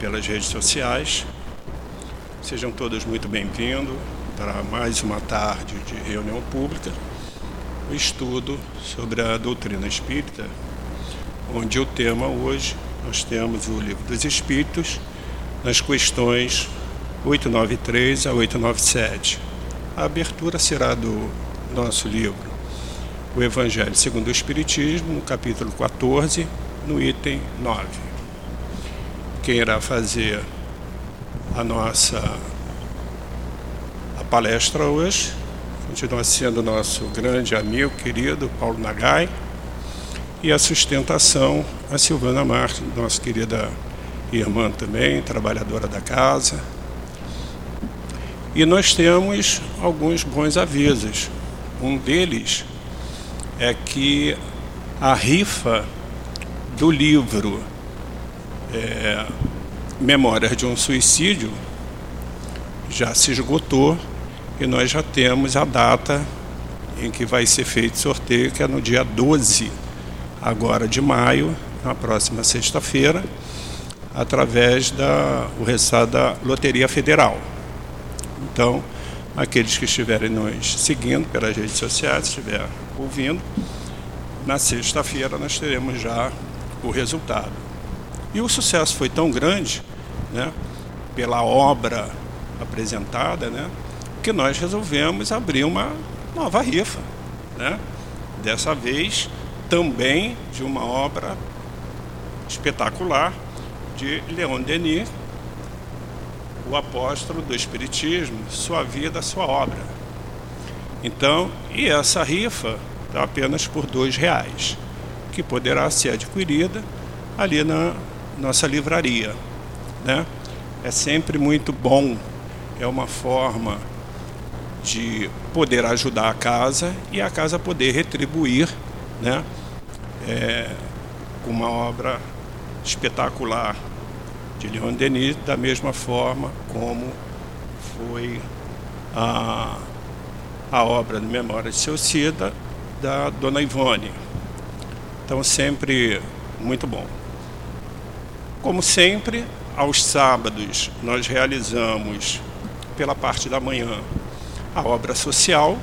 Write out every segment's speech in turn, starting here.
pelas redes sociais. Sejam todos muito bem-vindos para mais uma tarde de reunião pública, o estudo sobre a doutrina espírita, onde o tema hoje nós temos o Livro dos Espíritos, nas questões 893 a 897. A abertura será do nosso livro, o Evangelho segundo o Espiritismo, no capítulo 14, no item 9. Quem irá fazer a nossa a palestra hoje continua sendo nosso grande amigo querido Paulo Nagai e a sustentação a Silvana Martins, nossa querida irmã também, trabalhadora da casa. E nós temos alguns bons avisos. Um deles é que a rifa do livro é, Memórias de um Suicídio já se esgotou e nós já temos a data em que vai ser feito o sorteio, que é no dia 12 agora de maio, na próxima sexta-feira, através da o resultado da Loteria Federal. Então, aqueles que estiverem nos seguindo pelas redes sociais, estiver ouvindo, na sexta-feira nós teremos já o resultado. E o sucesso foi tão grande, né, pela obra apresentada, né, que nós resolvemos abrir uma nova rifa, né? Dessa vez também de uma obra espetacular de Leon Denis, o apóstolo do Espiritismo, sua vida, sua obra. Então, e essa rifa está apenas por dois reais, que poderá ser adquirida ali na nossa livraria. Né? É sempre muito bom, é uma forma de poder ajudar a casa e a casa poder retribuir né? É, uma obra espetacular de Leon Denis, da mesma forma como foi a, a obra de Memória de Seu Cida, da Dona Ivone. Então, sempre muito bom. Como sempre, aos sábados nós realizamos, pela parte da manhã, a obra social,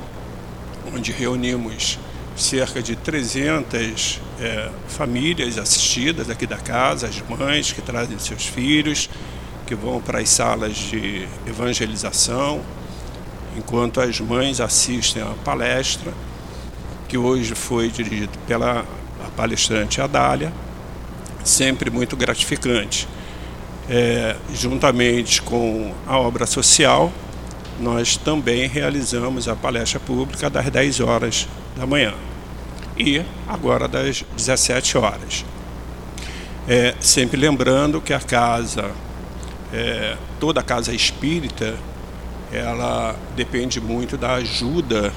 onde reunimos cerca de 300 é, famílias assistidas aqui da casa, as mães que trazem seus filhos, que vão para as salas de evangelização, enquanto as mães assistem à palestra, que hoje foi dirigida pela palestrante Adália, sempre muito gratificante. É, juntamente com a obra social, nós também realizamos a palestra pública das 10 horas da manhã e agora das 17 horas. É, sempre lembrando que a casa, é, toda a casa espírita, ela depende muito da ajuda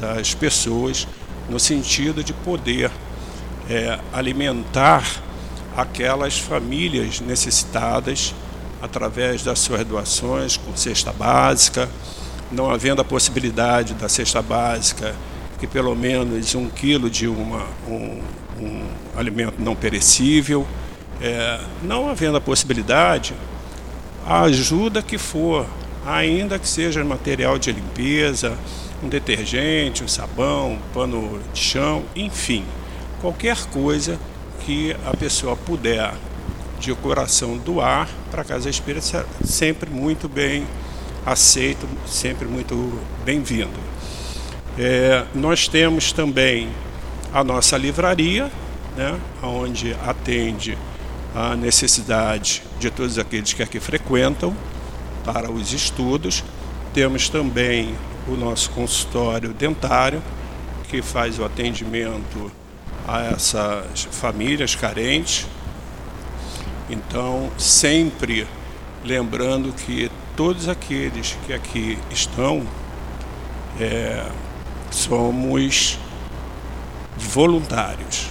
das pessoas no sentido de poder é, alimentar aquelas famílias necessitadas através das suas doações com cesta básica, não havendo a possibilidade da cesta básica que pelo menos um quilo de uma, um, um alimento não perecível, é, não havendo a possibilidade, a ajuda que for, ainda que seja material de limpeza, um detergente, um sabão, um pano de chão, enfim, qualquer coisa que a pessoa puder de coração doar para a Casa Espírita, sempre muito bem aceito, sempre muito bem-vindo. É, nós temos também a nossa livraria, né, onde atende a necessidade de todos aqueles que aqui frequentam para os estudos. Temos também o nosso consultório dentário, que faz o atendimento a essas famílias carentes. Então, sempre lembrando que todos aqueles que aqui estão é, somos voluntários.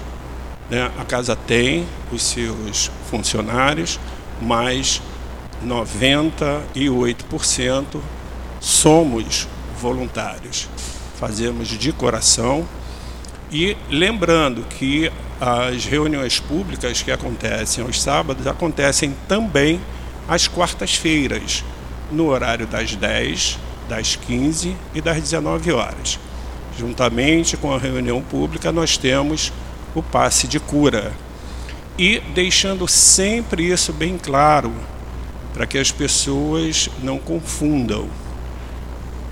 Né? A casa tem os seus funcionários, mas 98% somos voluntários. Fazemos de coração e lembrando que as reuniões públicas que acontecem aos sábados acontecem também às quartas-feiras, no horário das 10, das 15 e das 19 horas. Juntamente com a reunião pública, nós temos o passe de cura. E deixando sempre isso bem claro, para que as pessoas não confundam.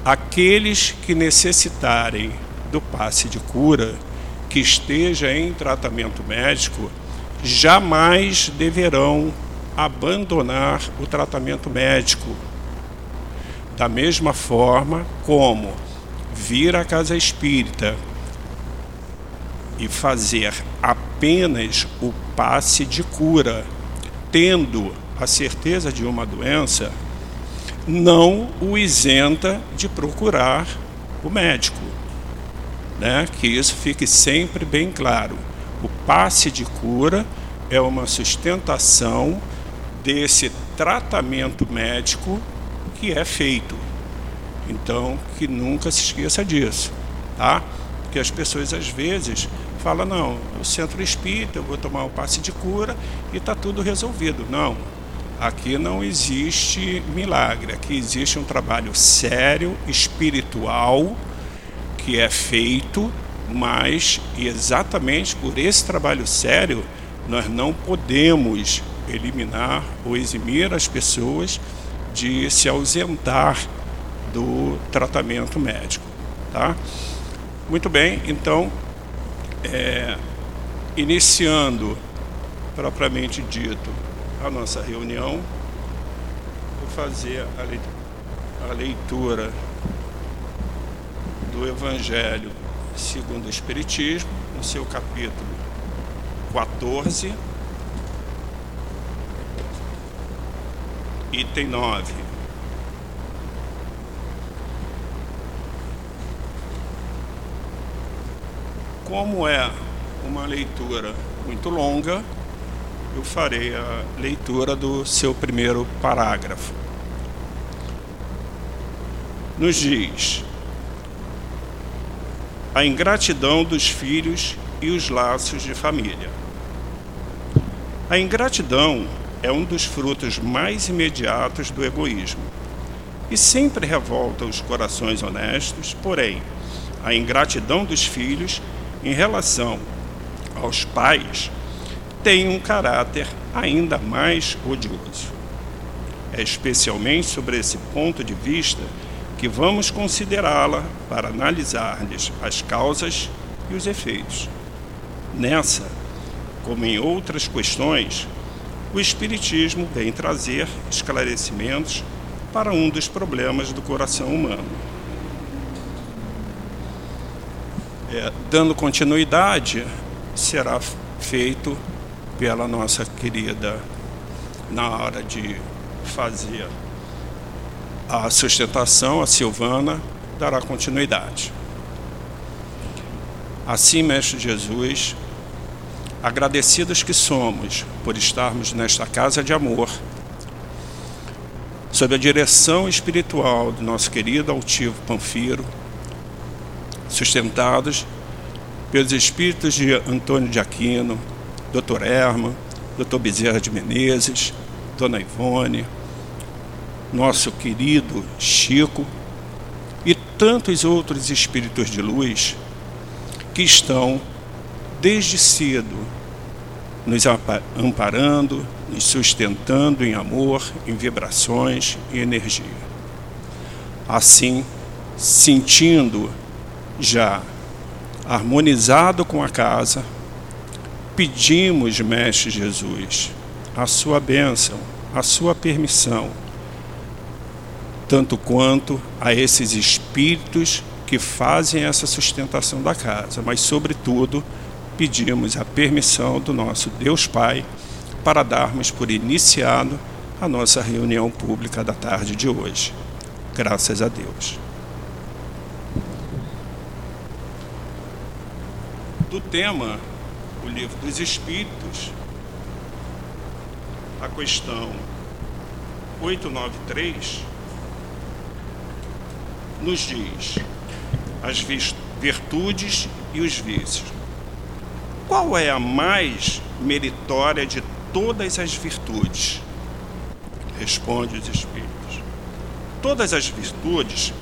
Aqueles que necessitarem do passe de cura, que esteja em tratamento médico, jamais deverão abandonar o tratamento médico. Da mesma forma como vir à casa espírita e fazer apenas o passe de cura, tendo a certeza de uma doença, não o isenta de procurar o médico. Né? Que isso fique sempre bem claro. O passe de cura é uma sustentação desse tratamento médico que é feito. Então, que nunca se esqueça disso, tá? Porque as pessoas às vezes falam, não, o centro espírita, eu vou tomar o passe de cura e está tudo resolvido. Não, aqui não existe milagre, aqui existe um trabalho sério, espiritual, que é feito, mas exatamente por esse trabalho sério, nós não podemos eliminar ou eximir as pessoas de se ausentar do tratamento médico. Tá? Muito bem, então, é, iniciando propriamente dito a nossa reunião, vou fazer a leitura do Evangelho segundo o Espiritismo, no seu capítulo 14 item 9. Como é uma leitura muito longa, eu farei a leitura do seu primeiro parágrafo. Nos diz: a ingratidão dos filhos e os laços de família. A ingratidão é um dos frutos mais imediatos do egoísmo e sempre revolta os corações honestos, porém, a ingratidão dos filhos em relação aos pais tem um caráter ainda mais odioso. É especialmente sobre esse ponto de vista que vamos considerá-la para analisar-lhes as causas e os efeitos. Nessa, como em outras questões, o Espiritismo vem trazer esclarecimentos para um dos problemas do coração humano. É, dando continuidade, será feito pela nossa querida, na hora de fazer a sustentação, a Silvana dará continuidade. Assim, Mestre Jesus, agradecidos que somos por estarmos nesta casa de amor, sob a direção espiritual do nosso querido altivo Panfiro, sustentados pelos espíritos de Antônio de Aquino, Dr. Erma, Dr. Bezerra de Menezes, Dona Ivone, nosso querido Chico e tantos outros espíritos de luz que estão desde cedo, nos amparando, nos sustentando em amor, em vibrações e energia. Assim, sentindo já harmonizado com a casa, pedimos, Mestre Jesus, a sua bênção, a sua permissão, tanto quanto a esses espíritos que fazem essa sustentação da casa, mas, sobretudo, pedimos a permissão do nosso Deus Pai para darmos por iniciado a nossa reunião pública da tarde de hoje. Graças a Deus. Do tema O Livro dos Espíritos, a questão 893 nos diz as virtudes e os vícios. qual é a mais meritória de todas as virtudes? Responde os Espíritos. Todas as virtudes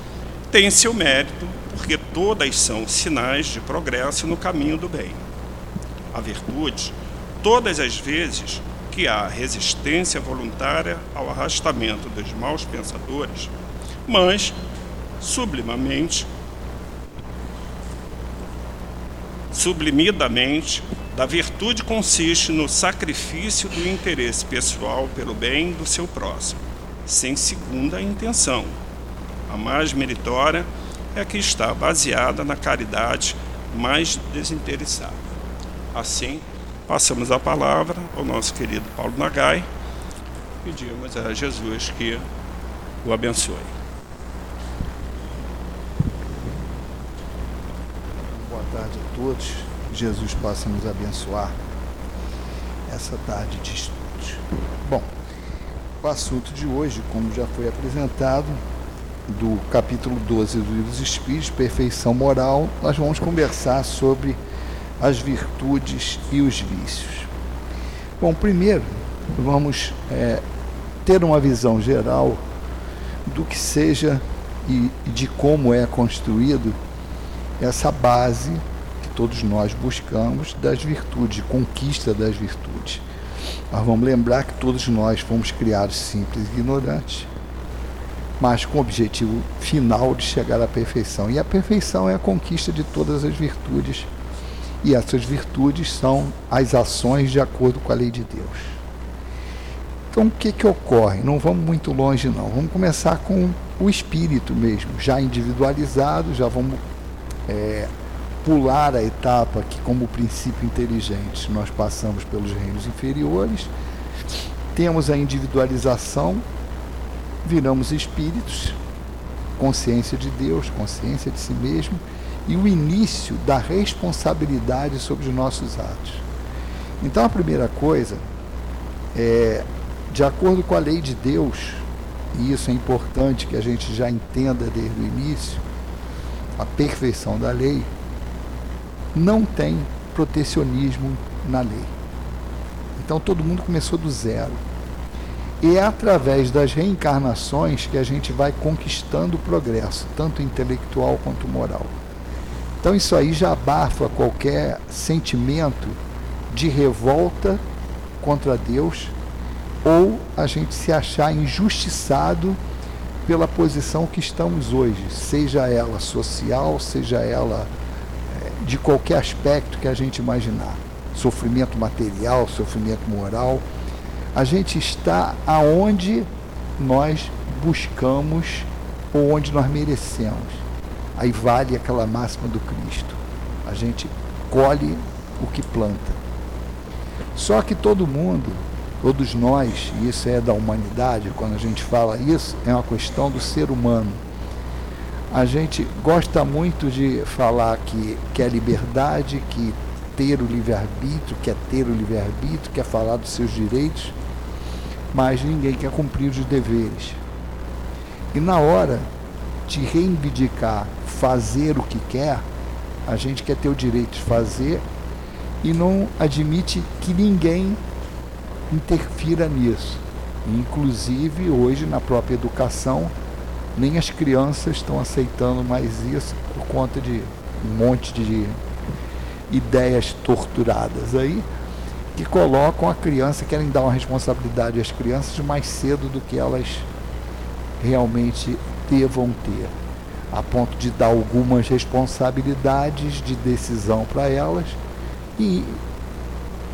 têm seu mérito, porque todas são sinais de progresso no caminho do bem. A virtude, todas as vezes que há resistência voluntária ao arrastamento dos maus pensadores, mas, sublimamente, sublimidamente, da virtude consiste no sacrifício do interesse pessoal pelo bem do seu próximo, sem segunda intenção. A mais meritória é a que está baseada na caridade mais desinteressada. Assim, passamos a palavra ao nosso querido Paulo Nagai. Pedimos a Jesus que o abençoe. Boa tarde a todos. Jesus possa nos abençoar essa tarde de estudos. Bom, o assunto de hoje, como já foi apresentado, do capítulo 12 do Livro dos Espíritos, Perfeição Moral, nós vamos conversar sobre as virtudes e os vícios. Bom, primeiro, vamos é, ter uma visão geral do que seja e de como é construído essa base todos nós buscamos das virtudes, conquista das virtudes. Nós vamos lembrar que todos nós fomos criados simples e ignorantes, mas com o objetivo final de chegar à perfeição. E a perfeição é a conquista de todas as virtudes. E essas virtudes são as ações de acordo com a lei de Deus. Então, o que, que ocorre? Não vamos muito longe, não. Vamos começar com o espírito mesmo, já individualizado, já vamos é, pular a etapa que, como princípio inteligente, nós passamos pelos reinos inferiores, temos a individualização, viramos espíritos, consciência de Deus, consciência de si mesmo, e o início da responsabilidade sobre os nossos atos. Então, a primeira coisa é, de acordo com a lei de Deus, e isso é importante que a gente já entenda desde o início, a perfeição da lei, não tem protecionismo na lei. Então todo mundo começou do zero. E é através das reencarnações que a gente vai conquistando o progresso, tanto intelectual quanto moral. Então isso aí já abafa qualquer sentimento de revolta contra Deus ou a gente se achar injustiçado pela posição que estamos hoje, seja ela social, seja ela de qualquer aspecto que a gente imaginar. Sofrimento material, sofrimento moral. A gente está aonde nós buscamos ou onde nós merecemos. Aí vale aquela máxima do Cristo. A gente colhe o que planta. Só que todo mundo, todos nós, e isso é da humanidade, quando a gente fala isso, é uma questão do ser humano a gente gosta muito de falar que quer liberdade, que ter o livre-arbítrio, quer ter o livre-arbítrio, quer falar dos seus direitos, mas ninguém quer cumprir os deveres. E na hora de reivindicar fazer o que quer, a gente quer ter o direito de fazer e não admite que ninguém interfira nisso. Inclusive, hoje, na própria educação, nem as crianças estão aceitando mais isso por conta de um monte de ideias torturadas aí que colocam a criança, querem dar uma responsabilidade às crianças mais cedo do que elas realmente devam ter, a ponto de dar algumas responsabilidades de decisão para elas e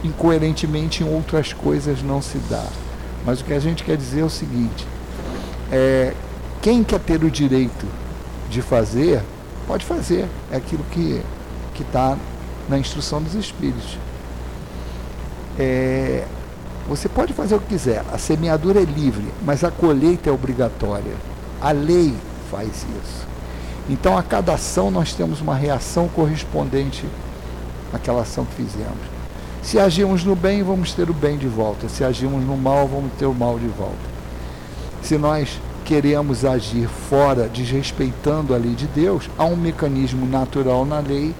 incoerentemente em outras coisas não se dá. Mas o que a gente quer dizer é o seguinte: é, quem quer ter o direito de fazer, pode fazer. É aquilo que está na instrução dos Espíritos. É, você pode fazer o que quiser. A semeadura é livre, mas a colheita é obrigatória. A lei faz isso. Então, a cada ação, nós temos uma reação correspondente àquela ação que fizemos. Se agimos no bem, vamos ter o bem de volta. Se agimos no mal, vamos ter o mal de volta. Se nós queremos agir fora, desrespeitando a lei de Deus, há um mecanismo natural na lei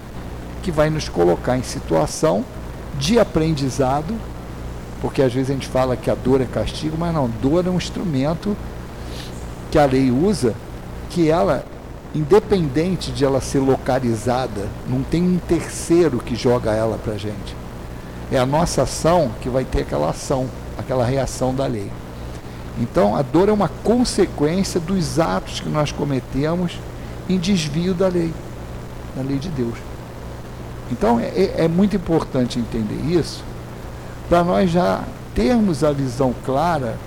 que vai nos colocar em situação de aprendizado, porque às vezes a gente fala que a dor é castigo, mas não, dor é um instrumento que a lei usa, que ela, independente de ela ser localizada, não tem um terceiro que joga ela para gente. É a nossa ação que vai ter aquela ação, aquela reação da lei. Então, a dor é uma consequência dos atos que nós cometemos em desvio da lei, da lei de Deus. Então, é, é, é muito importante entender isso para nós já termos a visão clara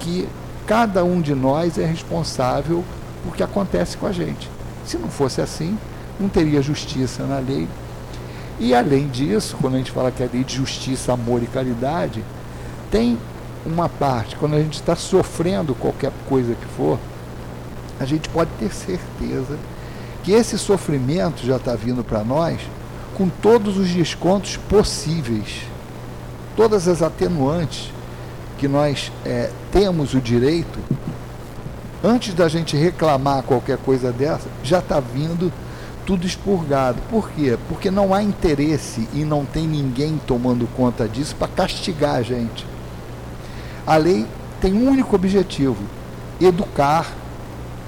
que cada um de nós é responsável por que acontece com a gente. Se não fosse assim, não teria justiça na lei. E além disso, quando a gente fala que é lei de justiça, amor e caridade, tem uma parte, quando a gente está sofrendo qualquer coisa que for, a gente pode ter certeza que esse sofrimento já está vindo para nós com todos os descontos possíveis, todas as atenuantes que nós é, temos o direito, antes da gente reclamar qualquer coisa dessa, já está vindo tudo expurgado. Por quê? Porque não há interesse e não tem ninguém tomando conta disso para castigar a gente. A lei tem um único objetivo: educar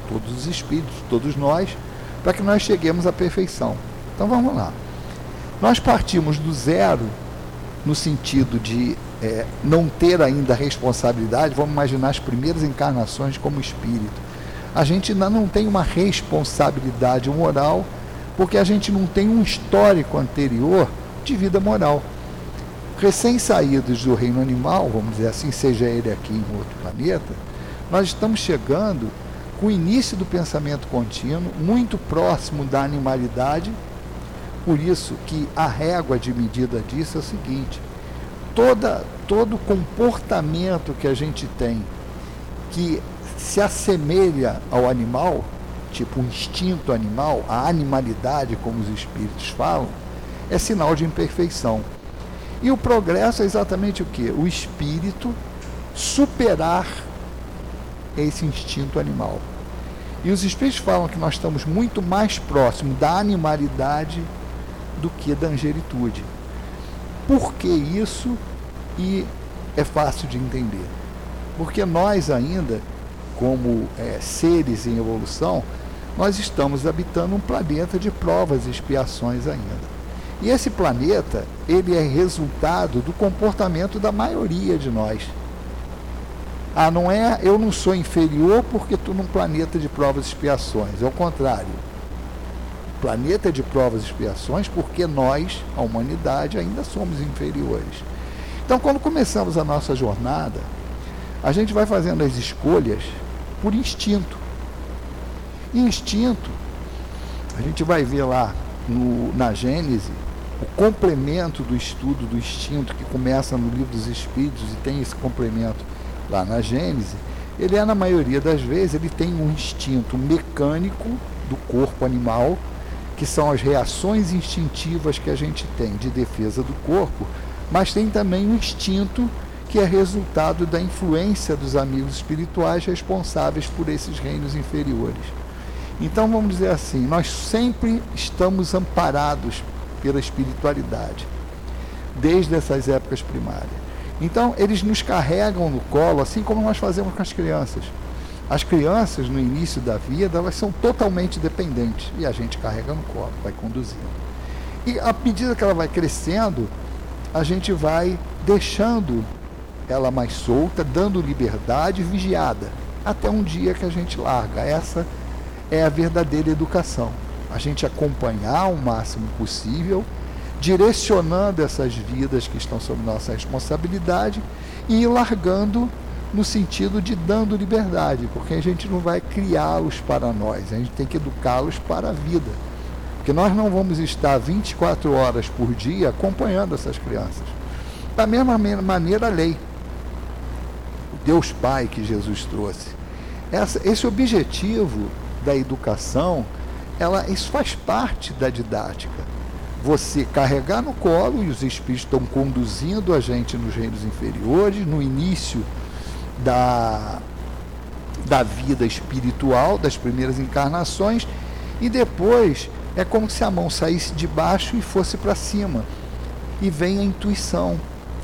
todos os espíritos, todos nós, para que nós cheguemos à perfeição. Então vamos lá. Nós partimos do zero no sentido de é, não ter ainda responsabilidade, vamos imaginar as primeiras encarnações como espírito. A gente ainda não tem uma responsabilidade moral, porque a gente não tem um histórico anterior de vida moral recém-saídos do reino animal, vamos dizer assim, seja ele aqui em outro planeta, nós estamos chegando com o início do pensamento contínuo, muito próximo da animalidade, por isso que a régua de medida disso é o seguinte, toda, todo comportamento que a gente tem que se assemelha ao animal, tipo o instinto animal, a animalidade, como os espíritos falam, é sinal de imperfeição. E o progresso é exatamente o que? O espírito superar esse instinto animal. E os espíritos falam que nós estamos muito mais próximos da animalidade do que da angelitude. Por que isso? E é fácil de entender. Porque nós ainda, como é, seres em evolução, nós estamos habitando um planeta de provas e expiações ainda. E esse planeta, ele é resultado do comportamento da maioria de nós. Ah, não é eu não sou inferior porque estou num planeta de provas e expiações. É o contrário. Planeta de provas e expiações porque nós, a humanidade, ainda somos inferiores. Então, quando começamos a nossa jornada, a gente vai fazendo as escolhas por instinto. E instinto, a gente vai ver lá no, na Gênese, o complemento do estudo do instinto que começa no livro dos Espíritos e tem esse complemento lá na Gênese, ele é na maioria das vezes ele tem um instinto mecânico do corpo animal, que são as reações instintivas que a gente tem de defesa do corpo, mas tem também um instinto que é resultado da influência dos amigos espirituais responsáveis por esses reinos inferiores. Então vamos dizer assim, nós sempre estamos amparados pela espiritualidade, desde essas épocas primárias. Então, eles nos carregam no colo, assim como nós fazemos com as crianças. As crianças, no início da vida, elas são totalmente dependentes e a gente carrega no colo, vai conduzindo. E à medida que ela vai crescendo, a gente vai deixando ela mais solta, dando liberdade vigiada, até um dia que a gente larga. Essa é a verdadeira educação a gente acompanhar o máximo possível, direcionando essas vidas que estão sob nossa responsabilidade e largando no sentido de dando liberdade, porque a gente não vai criá-los para nós, a gente tem que educá-los para a vida. Porque nós não vamos estar 24 horas por dia acompanhando essas crianças. Da mesma maneira, a lei. O Deus Pai que Jesus trouxe. Essa, esse objetivo da educação ela, isso faz parte da didática. Você carregar no colo e os espíritos estão conduzindo a gente nos reinos inferiores, no início da, da vida espiritual, das primeiras encarnações, e depois é como se a mão saísse de baixo e fosse para cima. e vem a intuição,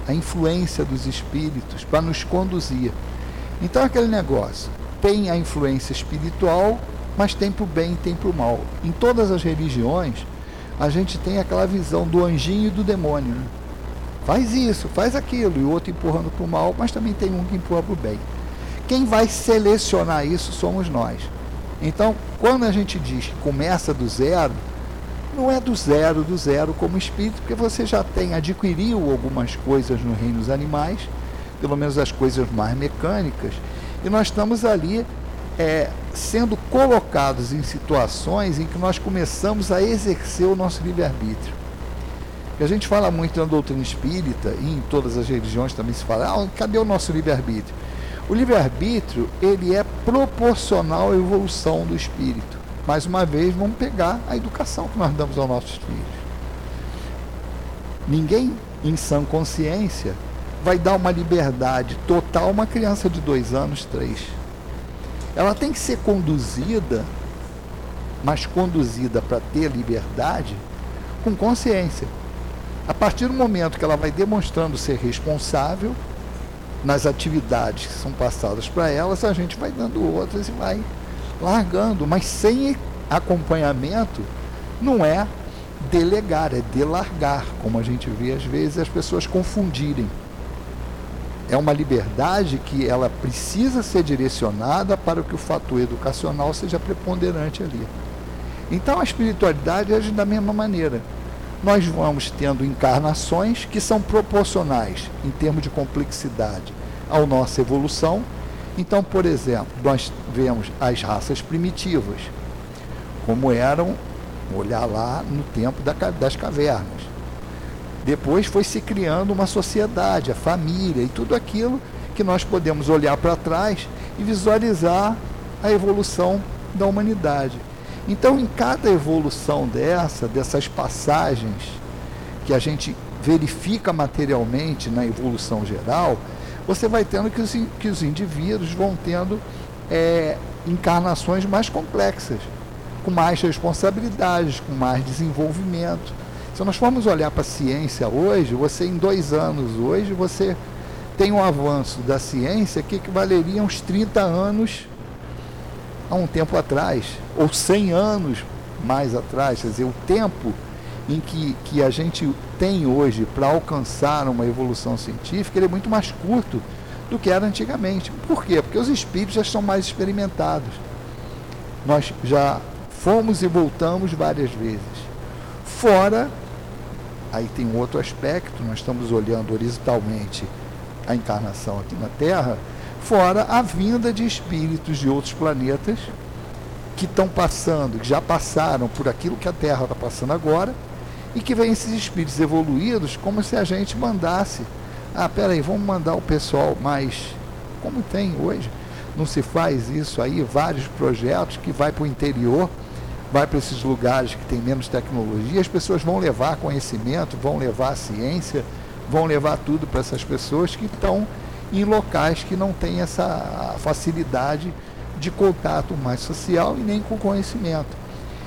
a influência dos espíritos para nos conduzir. Então aquele negócio tem a influência espiritual, mas tem para o bem e tem para o mal. Em todas as religiões, a gente tem aquela visão do anjinho e do demônio. Né? Faz isso, faz aquilo, e o outro empurrando para o mal, mas também tem um que empurra para o bem. Quem vai selecionar isso somos nós. Então, quando a gente diz que começa do zero, não é do zero, do zero como espírito, porque você já tem, adquiriu algumas coisas no reino dos animais, pelo menos as coisas mais mecânicas, e nós estamos ali é, sendo colocados em situações em que nós começamos a exercer o nosso livre-arbítrio. A gente fala muito na doutrina espírita, e em todas as religiões também se fala, ah, cadê o nosso livre-arbítrio? O livre-arbítrio, ele é proporcional à evolução do espírito. Mais uma vez, vamos pegar a educação que nós damos aos nossos filhos. Ninguém, em sã consciência, vai dar uma liberdade total a uma criança de dois anos, três ela tem que ser conduzida, mas conduzida para ter liberdade com consciência. A partir do momento que ela vai demonstrando ser responsável nas atividades que são passadas para elas, a gente vai dando outras e vai largando, mas sem acompanhamento não é delegar, é delargar, como a gente vê às vezes as pessoas confundirem é uma liberdade que ela precisa ser direcionada para que o fator educacional seja preponderante ali. Então a espiritualidade age da mesma maneira. Nós vamos tendo encarnações que são proporcionais em termos de complexidade à nossa evolução. Então, por exemplo, nós vemos as raças primitivas, como eram, olhar lá no tempo das cavernas depois foi se criando uma sociedade, a família e tudo aquilo que nós podemos olhar para trás e visualizar a evolução da humanidade. Então, em cada evolução dessa, dessas passagens que a gente verifica materialmente na evolução geral, você vai tendo que os, que os indivíduos vão tendo é, encarnações mais complexas, com mais responsabilidades, com mais desenvolvimento. Se nós formos olhar para a ciência hoje, você em dois anos hoje, você tem um avanço da ciência que equivaleria a uns 30 anos há um tempo atrás, ou 100 anos mais atrás. Quer dizer, o tempo em que, que a gente tem hoje para alcançar uma evolução científica ele é muito mais curto do que era antigamente. Por quê? Porque os espíritos já estão mais experimentados. Nós já fomos e voltamos várias vezes. Fora aí tem um outro aspecto, nós estamos olhando horizontalmente a encarnação aqui na Terra, fora a vinda de espíritos de outros planetas que estão passando, que já passaram por aquilo que a Terra está passando agora, e que vêm esses espíritos evoluídos como se a gente mandasse. Ah, peraí, vamos mandar o pessoal mais. Como tem hoje? Não se faz isso aí, vários projetos que vai para o interior vai para esses lugares que tem menos tecnologia, as pessoas vão levar conhecimento, vão levar ciência, vão levar tudo para essas pessoas que estão em locais que não têm essa facilidade de contato mais social e nem com conhecimento.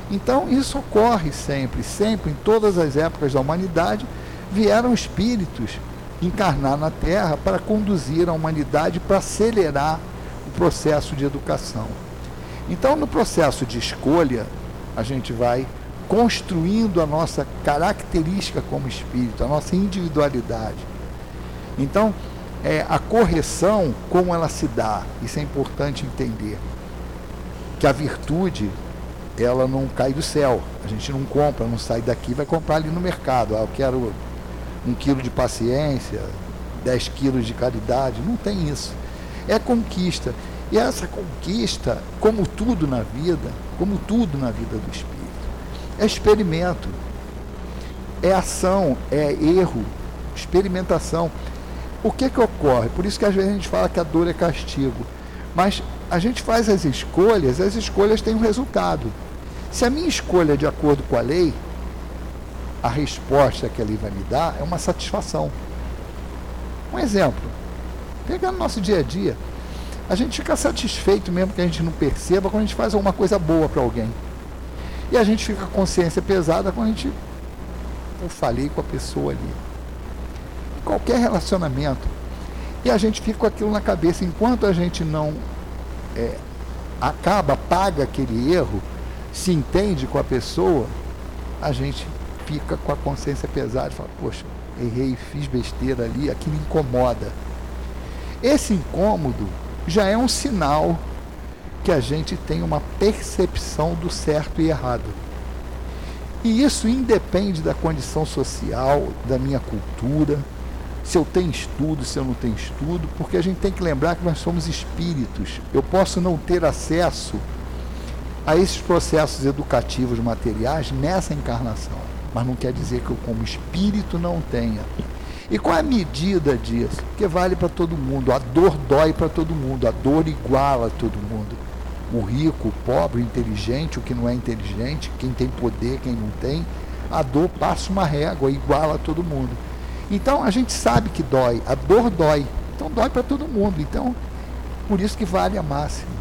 Então, isso ocorre sempre, sempre, em todas as épocas da humanidade, vieram espíritos encarnar na Terra para conduzir a humanidade para acelerar o processo de educação. Então, no processo de escolha a gente vai construindo a nossa característica como espírito, a nossa individualidade. Então, é, a correção, como ela se dá, isso é importante entender. Que a virtude, ela não cai do céu. A gente não compra, não sai daqui, vai comprar ali no mercado. Ah, eu quero um quilo de paciência, dez quilos de caridade. Não tem isso. É conquista. E essa conquista, como tudo na vida, como tudo na vida do espírito, é experimento, é ação, é erro, experimentação. O que que ocorre? Por isso que às vezes a gente fala que a dor é castigo. Mas a gente faz as escolhas, as escolhas têm um resultado. Se a minha escolha é de acordo com a lei, a resposta que a lei vai me dar é uma satisfação. Um exemplo, pegando nosso dia a dia, a gente fica satisfeito mesmo que a gente não perceba quando a gente faz alguma coisa boa para alguém. E a gente fica com consciência pesada quando a gente. Eu falei com a pessoa ali. qualquer relacionamento. E a gente fica com aquilo na cabeça. Enquanto a gente não é, acaba, paga aquele erro, se entende com a pessoa, a gente fica com a consciência pesada e fala, poxa, errei, fiz besteira ali, aquilo incomoda. Esse incômodo já é um sinal que a gente tem uma percepção do certo e errado. E isso independe da condição social, da minha cultura, se eu tenho estudo, se eu não tenho estudo, porque a gente tem que lembrar que nós somos espíritos. Eu posso não ter acesso a esses processos educativos materiais nessa encarnação, mas não quer dizer que eu, como espírito, não tenha. E qual é a medida disso? Que vale para todo mundo. A dor dói para todo mundo, a dor iguala todo mundo. O rico, o pobre, o inteligente, o que não é inteligente, quem tem poder, quem não tem, a dor passa uma régua, iguala todo mundo. Então a gente sabe que dói, a dor dói. Então dói para todo mundo. Então, por isso que vale a máxima.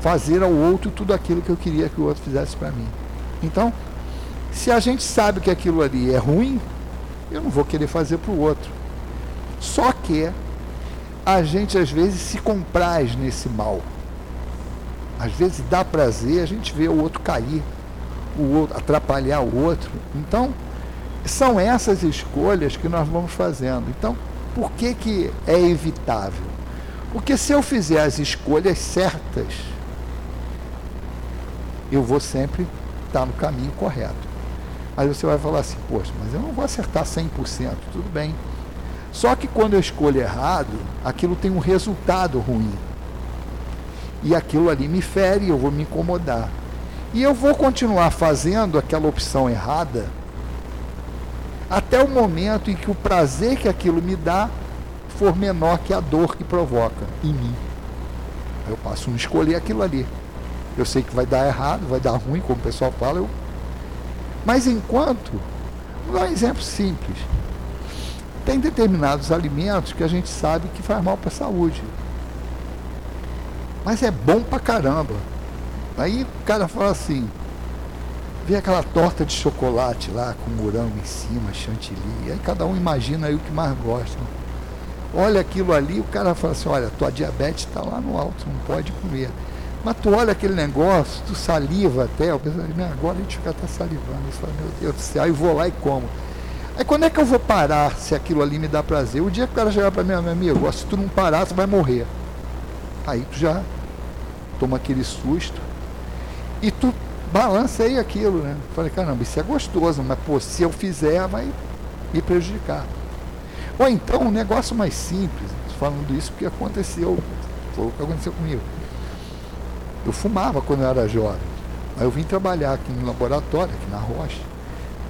Fazer ao outro tudo aquilo que eu queria que o outro fizesse para mim. Então, se a gente sabe que aquilo ali é ruim, eu não vou querer fazer para o outro. Só que a gente às vezes se compraz nesse mal. Às vezes dá prazer a gente ver o outro cair, o outro atrapalhar o outro. Então, são essas escolhas que nós vamos fazendo. Então, por que, que é evitável? Porque se eu fizer as escolhas certas, eu vou sempre estar no caminho correto. Aí você vai falar assim, poxa, mas eu não vou acertar 100%, tudo bem. Só que quando eu escolho errado, aquilo tem um resultado ruim. E aquilo ali me fere, eu vou me incomodar. E eu vou continuar fazendo aquela opção errada até o momento em que o prazer que aquilo me dá for menor que a dor que provoca em mim. Eu passo a escolher aquilo ali. Eu sei que vai dar errado, vai dar ruim, como o pessoal fala, eu... mas enquanto, vou dar um exemplo simples. Tem determinados alimentos que a gente sabe que faz mal para a saúde. Mas é bom pra caramba. Aí o cara fala assim, vê aquela torta de chocolate lá com morango em cima, chantilly. Aí cada um imagina aí o que mais gosta. Olha aquilo ali, o cara fala assim, olha, tua diabetes está lá no alto, não pode comer. Mas tu olha aquele negócio, tu saliva até, eu penso, agora a gente fica até salivando. Eu falo, meu Deus do céu, aí vou lá e como. Aí quando é que eu vou parar se aquilo ali me dá prazer? O dia que o cara chegar para mim, meu amigo, se tu não parar, tu vai morrer. Aí tu já toma aquele susto e tu balancei aquilo, né? Falei, caramba, isso é gostoso, mas pô, se eu fizer, vai me prejudicar. Ou então, um negócio mais simples, falando isso porque aconteceu, foi o que aconteceu comigo. Eu fumava quando eu era jovem. Aí eu vim trabalhar aqui no laboratório, aqui na Rocha,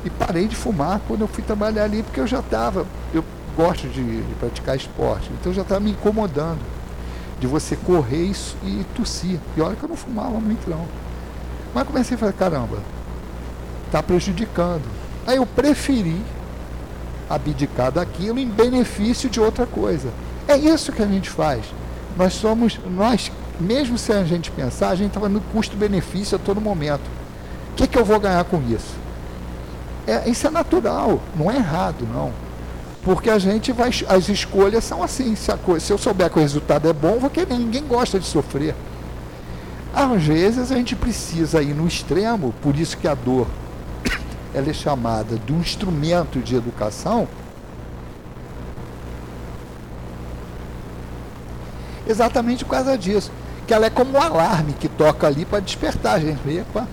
e parei de fumar quando eu fui trabalhar ali, porque eu já estava, eu gosto de, de, praticar esporte, então eu já estava me incomodando de você correr e, e tossir. E olha que eu não fumava muito não. Mas comecei a falar, caramba, está prejudicando. Aí eu preferi abdicar daquilo em benefício de outra coisa. É isso que a gente faz. Nós somos, nós, mesmo se a gente pensar, a gente estava no custo-benefício a todo momento. O que, que eu vou ganhar com isso? É, isso é natural, não é errado, não. Porque a gente vai. As escolhas são assim. Se, se eu souber que o resultado é bom, vou querer. Ninguém gosta de sofrer. Às vezes a gente precisa ir no extremo, por isso que a dor ela é chamada de um instrumento de educação. Exatamente por causa disso. Que ela é como um alarme que toca ali para despertar a gente. Epa,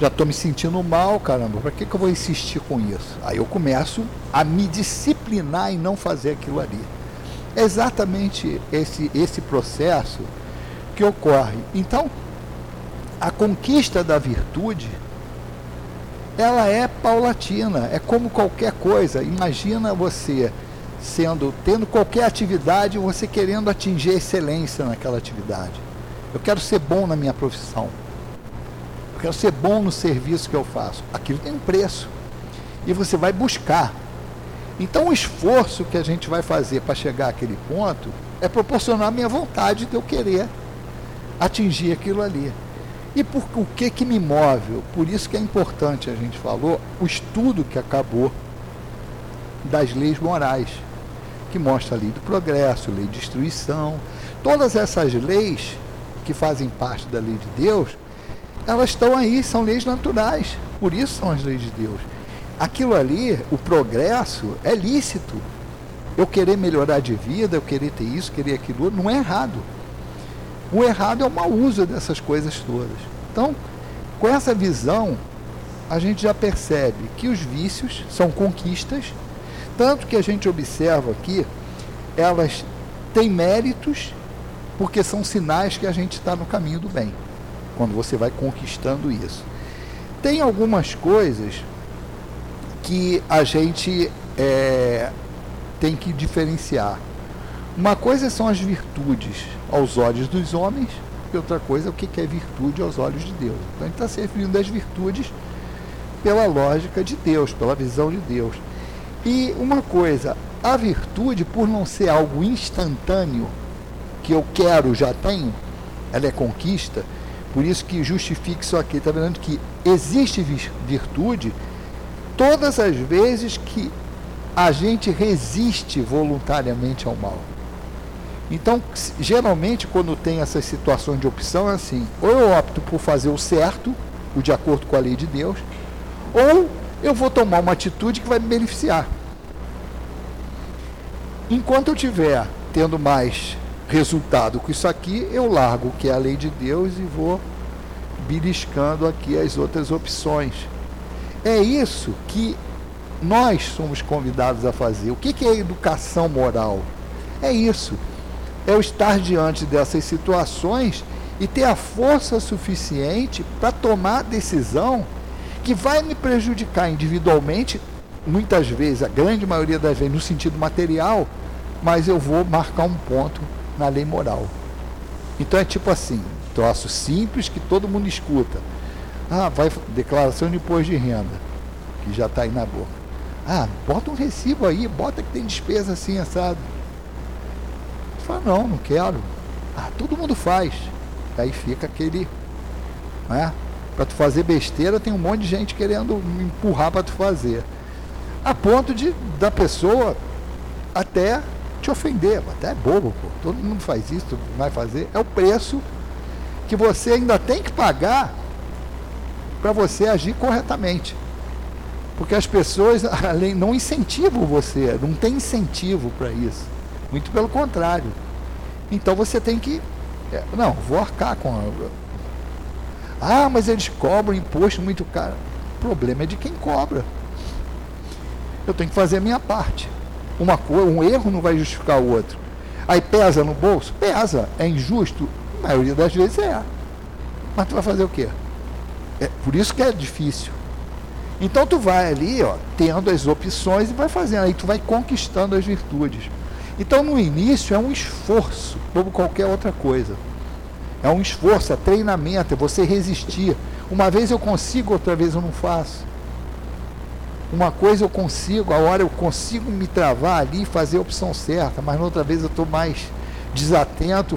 já estou me sentindo mal, caramba, para que, que eu vou insistir com isso? Aí eu começo a me disciplinar e não fazer aquilo ali. É exatamente esse, esse processo que ocorre. Então, a conquista da virtude ela é paulatina, é como qualquer coisa. Imagina você sendo tendo qualquer atividade, você querendo atingir excelência naquela atividade. Eu quero ser bom na minha profissão. Eu quero ser bom no serviço que eu faço. Aquilo tem um preço. E você vai buscar. Então o esforço que a gente vai fazer para chegar àquele ponto é proporcionar a minha vontade de eu querer atingir aquilo ali. E por o que que me move? Por isso que é importante, a gente falou, o estudo que acabou das leis morais, que mostra a lei do progresso, lei de destruição. Todas essas leis que fazem parte da lei de Deus, elas estão aí, são leis naturais. Por isso são as leis de Deus. Aquilo ali, o progresso, é lícito. Eu querer melhorar de vida, eu querer ter isso, querer aquilo, não é errado. O errado é o mau uso dessas coisas todas. Então, com essa visão, a gente já percebe que os vícios são conquistas, tanto que a gente observa aqui, elas têm méritos, porque são sinais que a gente está no caminho do bem, quando você vai conquistando isso. Tem algumas coisas que a gente é, tem que diferenciar. Uma coisa são as virtudes aos olhos dos homens, e outra coisa é o que é virtude aos olhos de Deus. Então a gente está se referindo das virtudes pela lógica de Deus, pela visão de Deus. E uma coisa, a virtude, por não ser algo instantâneo, que eu quero, já tenho, ela é conquista, por isso que justifique isso aqui, está vendo que existe virtude todas as vezes que a gente resiste voluntariamente ao mal. Então, geralmente, quando tem essas situações de opção, é assim: ou eu opto por fazer o certo, o de acordo com a lei de Deus, ou eu vou tomar uma atitude que vai me beneficiar. Enquanto eu tiver tendo mais resultado com isso aqui, eu largo o que é a lei de Deus e vou beliscando aqui as outras opções. É isso que nós somos convidados a fazer. O que é educação moral? É isso. É o estar diante dessas situações e ter a força suficiente para tomar decisão que vai me prejudicar individualmente, muitas vezes, a grande maioria das vezes, no sentido material, mas eu vou marcar um ponto na lei moral. Então é tipo assim, troço simples que todo mundo escuta. Ah, vai declaração de imposto de renda, que já está aí na boca. Ah, bota um recibo aí, bota que tem despesa assim, assado. Fala, não, não quero. Ah, todo mundo faz. Aí fica aquele. Né? Para tu fazer besteira, tem um monte de gente querendo empurrar para tu fazer. A ponto de da pessoa até te ofender. Até é bobo, pô. Todo mundo faz isso, vai fazer. É o preço que você ainda tem que pagar para você agir corretamente. Porque as pessoas além, não incentivam você, não tem incentivo para isso. Muito pelo contrário. Então você tem que. É, não, vou arcar com. A, ah, mas eles cobram imposto muito caro. O problema é de quem cobra. Eu tenho que fazer a minha parte. Uma coisa, um erro não vai justificar o outro. Aí pesa no bolso? Pesa. É injusto? A maioria das vezes é. Mas tu vai fazer o quê? É por isso que é difícil. Então tu vai ali, ó, tendo as opções e vai fazendo. Aí tu vai conquistando as virtudes. Então no início é um esforço, como qualquer outra coisa. É um esforço, é treinamento, é você resistir. Uma vez eu consigo, outra vez eu não faço. Uma coisa eu consigo, a hora eu consigo me travar ali e fazer a opção certa, mas na outra vez eu estou mais desatento,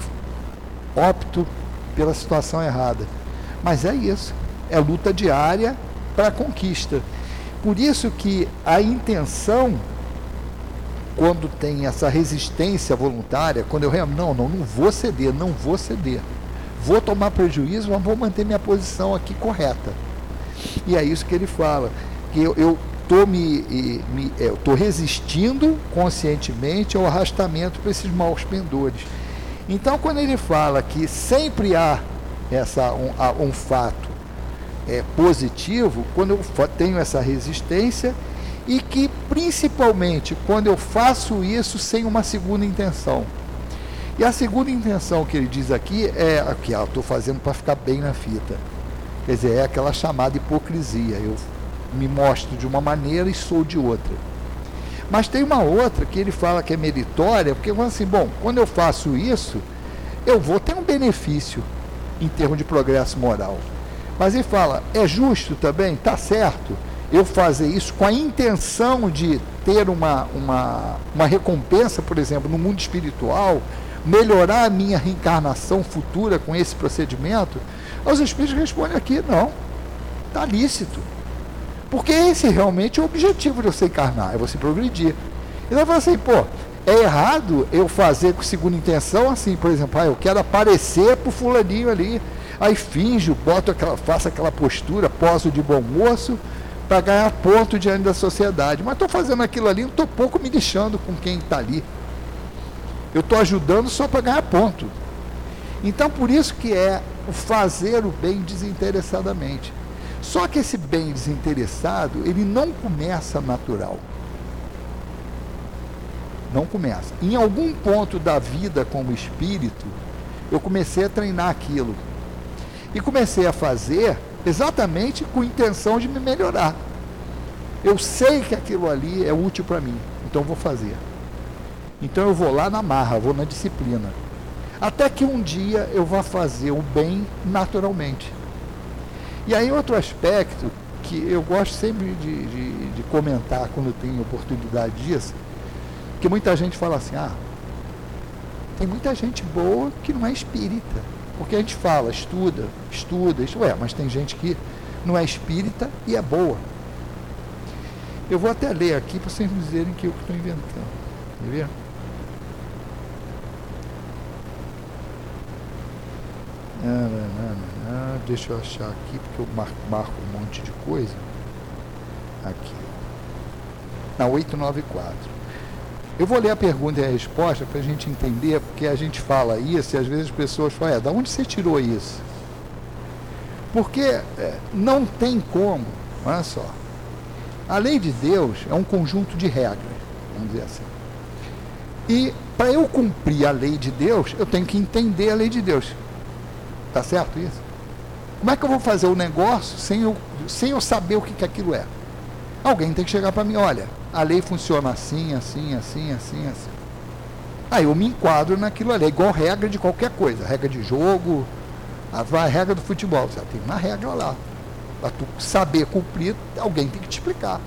opto pela situação errada. Mas é isso, é luta diária para conquista. Por isso que a intenção, quando tem essa resistência voluntária, quando eu realmente, não, não, não vou ceder, não vou ceder. Vou tomar prejuízo, mas vou manter minha posição aqui correta. E é isso que ele fala, que eu, eu estou me, me é, eu resistindo conscientemente ao arrastamento para esses maus pendores. Então, quando ele fala que sempre há essa, um, um fato é, positivo, quando eu tenho essa resistência, e que principalmente quando eu faço isso sem uma segunda intenção. E a segunda intenção que ele diz aqui é que eu estou fazendo para ficar bem na fita. Quer dizer, é aquela chamada hipocrisia. Eu me mostro de uma maneira e sou de outra. Mas tem uma outra que ele fala que é meritória, porque assim, bom, quando eu faço isso, eu vou ter um benefício em termos de progresso moral. Mas ele fala, é justo também, tá certo, eu fazer isso com a intenção de ter uma, uma, uma recompensa, por exemplo, no mundo espiritual, melhorar a minha reencarnação futura com esse procedimento? Os espíritos respondem aqui, não, está lícito. Porque esse realmente é o objetivo de você encarnar, é você progredir. E vai falar assim, pô, é errado eu fazer com segunda intenção assim, por exemplo, ah, eu quero aparecer pro fulaninho ali, aí finjo, boto aquela, faço aquela postura, poso de bom moço, para ganhar ponto diante da sociedade. Mas estou fazendo aquilo ali, não estou pouco me lixando com quem está ali. Eu estou ajudando só para ganhar ponto. Então, por isso que é o fazer o bem desinteressadamente. Só que esse bem desinteressado, ele não começa natural. Não começa. Em algum ponto da vida como espírito, eu comecei a treinar aquilo. E comecei a fazer exatamente com intenção de me melhorar. Eu sei que aquilo ali é útil para mim, então vou fazer. Então eu vou lá na marra, vou na disciplina. Até que um dia eu vá fazer o bem naturalmente. E aí outro aspecto que eu gosto sempre de, de, de comentar quando tenho oportunidade disso, que muita gente fala assim, ah, tem muita gente boa que não é espírita. Porque a gente fala, estuda, estuda, isso é, mas tem gente que não é espírita e é boa. Eu vou até ler aqui para vocês me dizerem que eu estou inventando. Quer ver? Ah, não, não, não, deixa eu achar aqui, porque eu marco, marco um monte de coisa. Aqui. Na 894. Eu vou ler a pergunta e a resposta para a gente entender, porque a gente fala isso e às vezes as pessoas falam, é, da onde você tirou isso? Porque é, não tem como, olha só. A lei de Deus é um conjunto de regras, vamos dizer assim. E para eu cumprir a lei de Deus, eu tenho que entender a lei de Deus. Tá certo isso? Como é que eu vou fazer o negócio sem eu, sem eu saber o que, que aquilo é? Alguém tem que chegar para mim, olha, a lei funciona assim, assim, assim, assim, assim. Aí eu me enquadro naquilo ali, é igual regra de qualquer coisa, regra de jogo, a, a regra do futebol, você tem uma regra lá. Para tu saber cumprir, alguém tem que te explicar.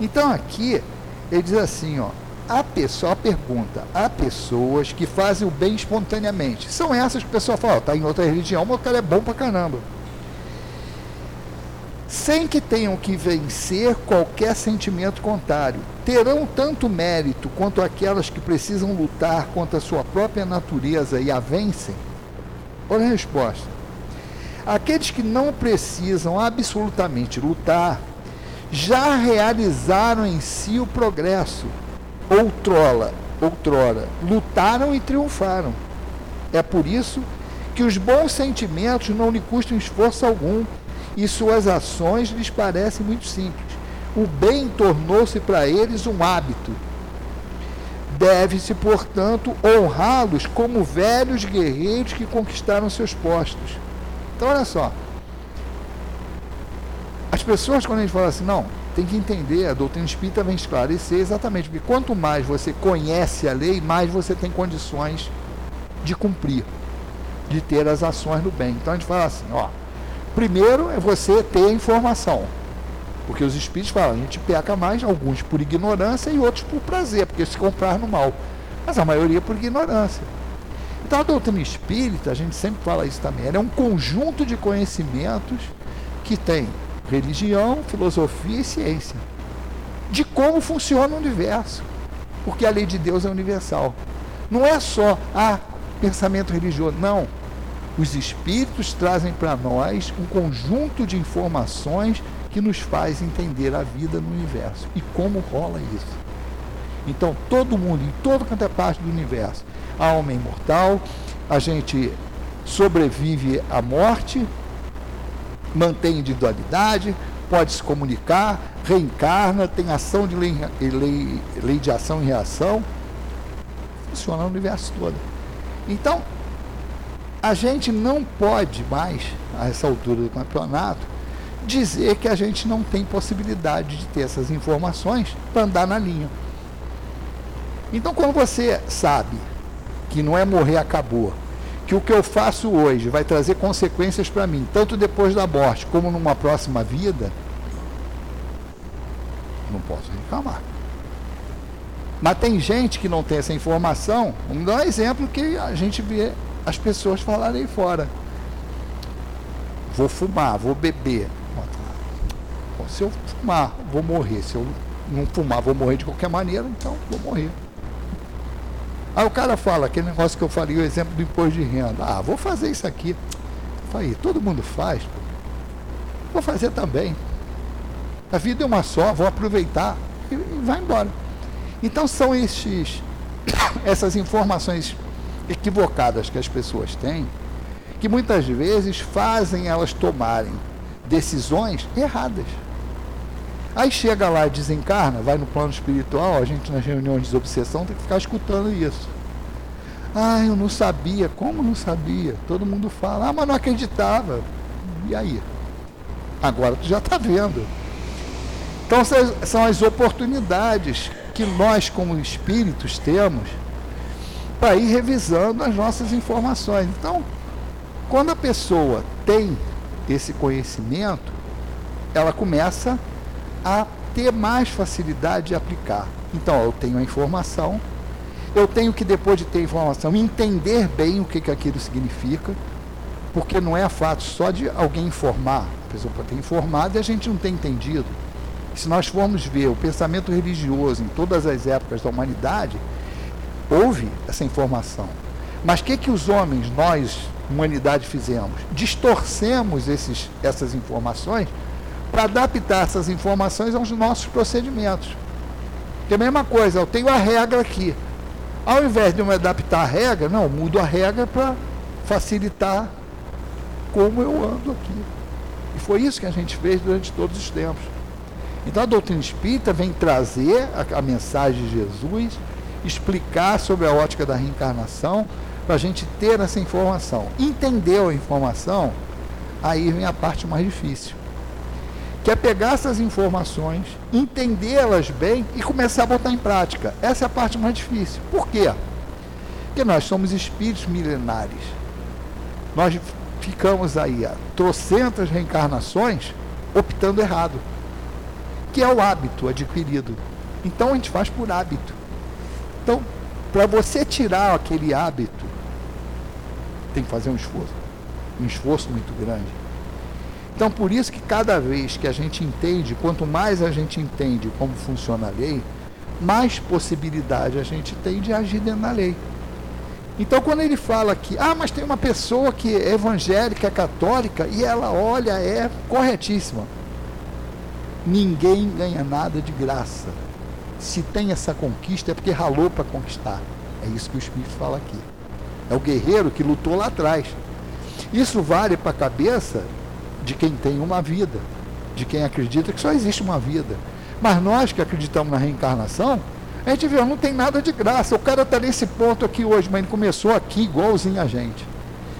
Então aqui, ele diz assim, ó, a pessoa, pergunta, há pessoas que fazem o bem espontaneamente. São essas que o pessoal fala, está em outra religião, mas o cara é bom pra caramba sem que tenham que vencer qualquer sentimento contrário. Terão tanto mérito quanto aquelas que precisam lutar contra a sua própria natureza e a vencem? Olha a resposta. Aqueles que não precisam absolutamente lutar já realizaram em si o progresso. Outrora, outrora, lutaram e triunfaram. É por isso que os bons sentimentos não lhe custam esforço algum e suas ações lhes parecem muito simples. O bem tornou-se para eles um hábito. Deve-se, portanto, honrá-los como velhos guerreiros que conquistaram seus postos. Então, olha só. As pessoas, quando a gente fala assim, não, tem que entender, a doutrina espírita vem esclarecer exatamente, porque quanto mais você conhece a lei, mais você tem condições de cumprir, de ter as ações no bem. Então a gente fala assim, ó, Primeiro é você ter a informação. Porque os espíritos falam, a gente peca mais, alguns por ignorância e outros por prazer, porque se comprar no mal. Mas a maioria por ignorância. Então a doutrina espírita, a gente sempre fala isso também, ela é um conjunto de conhecimentos que tem religião, filosofia e ciência. De como funciona o universo. Porque a lei de Deus é universal. Não é só, ah, pensamento religioso. Não. Os espíritos trazem para nós um conjunto de informações que nos faz entender a vida no universo e como rola isso. Então, todo mundo, em todo quanto é parte do universo, a alma é imortal, a gente sobrevive à morte, mantém individualidade, pode se comunicar, reencarna, tem ação de lei, lei, lei de ação e reação, funciona no universo todo. Então, a gente não pode mais, a essa altura do campeonato, dizer que a gente não tem possibilidade de ter essas informações para andar na linha. Então, quando você sabe que não é morrer acabou, que o que eu faço hoje vai trazer consequências para mim, tanto depois da morte como numa próxima vida, não posso reclamar. Mas tem gente que não tem essa informação. Vamos dar um exemplo que a gente vê as pessoas falarem fora. Vou fumar, vou beber. Se eu fumar, vou morrer. Se eu não fumar, vou morrer de qualquer maneira, então vou morrer. Aí o cara fala, aquele negócio que eu falei, o exemplo do imposto de renda. Ah, vou fazer isso aqui. Falei, todo mundo faz. Vou fazer também. A vida é uma só, vou aproveitar e vai embora. Então são esses, essas informações equivocadas que as pessoas têm, que muitas vezes fazem elas tomarem decisões erradas. Aí chega lá desencarna, vai no plano espiritual, a gente nas reuniões de desobsessão tem que ficar escutando isso. Ah, eu não sabia. Como não sabia? Todo mundo fala, ah, mas não acreditava. E aí? Agora tu já está vendo. Então são as oportunidades que nós, como espíritos, temos para ir revisando as nossas informações. Então, quando a pessoa tem esse conhecimento, ela começa a ter mais facilidade de aplicar. Então, eu tenho a informação, eu tenho que, depois de ter a informação, entender bem o que, que aquilo significa, porque não é fato só de alguém informar, a pessoa pode ter informado e a gente não tem entendido. Se nós formos ver o pensamento religioso em todas as épocas da humanidade, houve essa informação. Mas o que, que os homens, nós, humanidade, fizemos? Distorcemos esses, essas informações para adaptar essas informações aos nossos procedimentos. Que é a mesma coisa, eu tenho a regra aqui. Ao invés de eu me adaptar à regra, não, mudo a regra para facilitar como eu ando aqui. E foi isso que a gente fez durante todos os tempos. Então a doutrina espírita vem trazer a, a mensagem de Jesus, explicar sobre a ótica da reencarnação, para a gente ter essa informação. Entendeu a informação, aí vem a parte mais difícil que é pegar essas informações, entendê-las bem e começar a botar em prática. Essa é a parte mais difícil. Por quê? Porque nós somos espíritos milenares. Nós ficamos aí há trocentas reencarnações optando errado, que é o hábito adquirido. Então a gente faz por hábito. Então, para você tirar aquele hábito, tem que fazer um esforço, um esforço muito grande. Então, por isso que cada vez que a gente entende, quanto mais a gente entende como funciona a lei, mais possibilidade a gente tem de agir dentro da lei. Então, quando ele fala que, ah, mas tem uma pessoa que é evangélica, é católica, e ela olha, é corretíssima. Ninguém ganha nada de graça. Se tem essa conquista, é porque ralou para conquistar. É isso que o Espírito fala aqui. É o guerreiro que lutou lá atrás. Isso vale para a cabeça de quem tem uma vida, de quem acredita que só existe uma vida. Mas nós que acreditamos na reencarnação, a gente vê, não tem nada de graça. O cara está nesse ponto aqui hoje, mas ele começou aqui igualzinho a gente.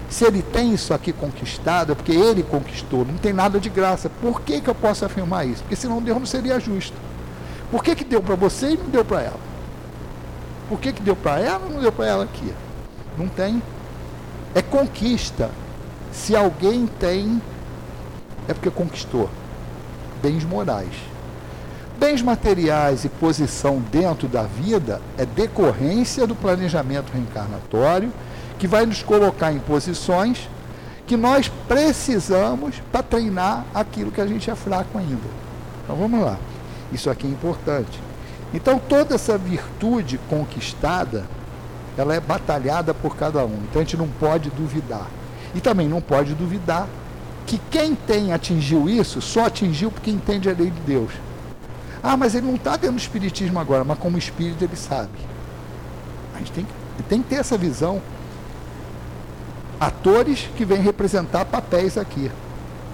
Se ele tem isso aqui conquistado, é porque ele conquistou, não tem nada de graça. Por que, que eu posso afirmar isso? Porque senão Deus não seria justo. Por que, que deu para você e não deu para ela? Por que, que deu para ela e não deu para ela aqui? Não tem. É conquista. Se alguém tem é porque conquistou bens morais. Bens materiais e posição dentro da vida é decorrência do planejamento reencarnatório que vai nos colocar em posições que nós precisamos para treinar aquilo que a gente é fraco ainda. Então vamos lá. Isso aqui é importante. Então toda essa virtude conquistada, ela é batalhada por cada um. Então a gente não pode duvidar. E também não pode duvidar que quem tem atingiu isso só atingiu porque entende a lei de Deus. Ah, mas ele não está dentro do espiritismo agora, mas como espírito ele sabe. A gente tem, tem que ter essa visão. Atores que vêm representar papéis aqui.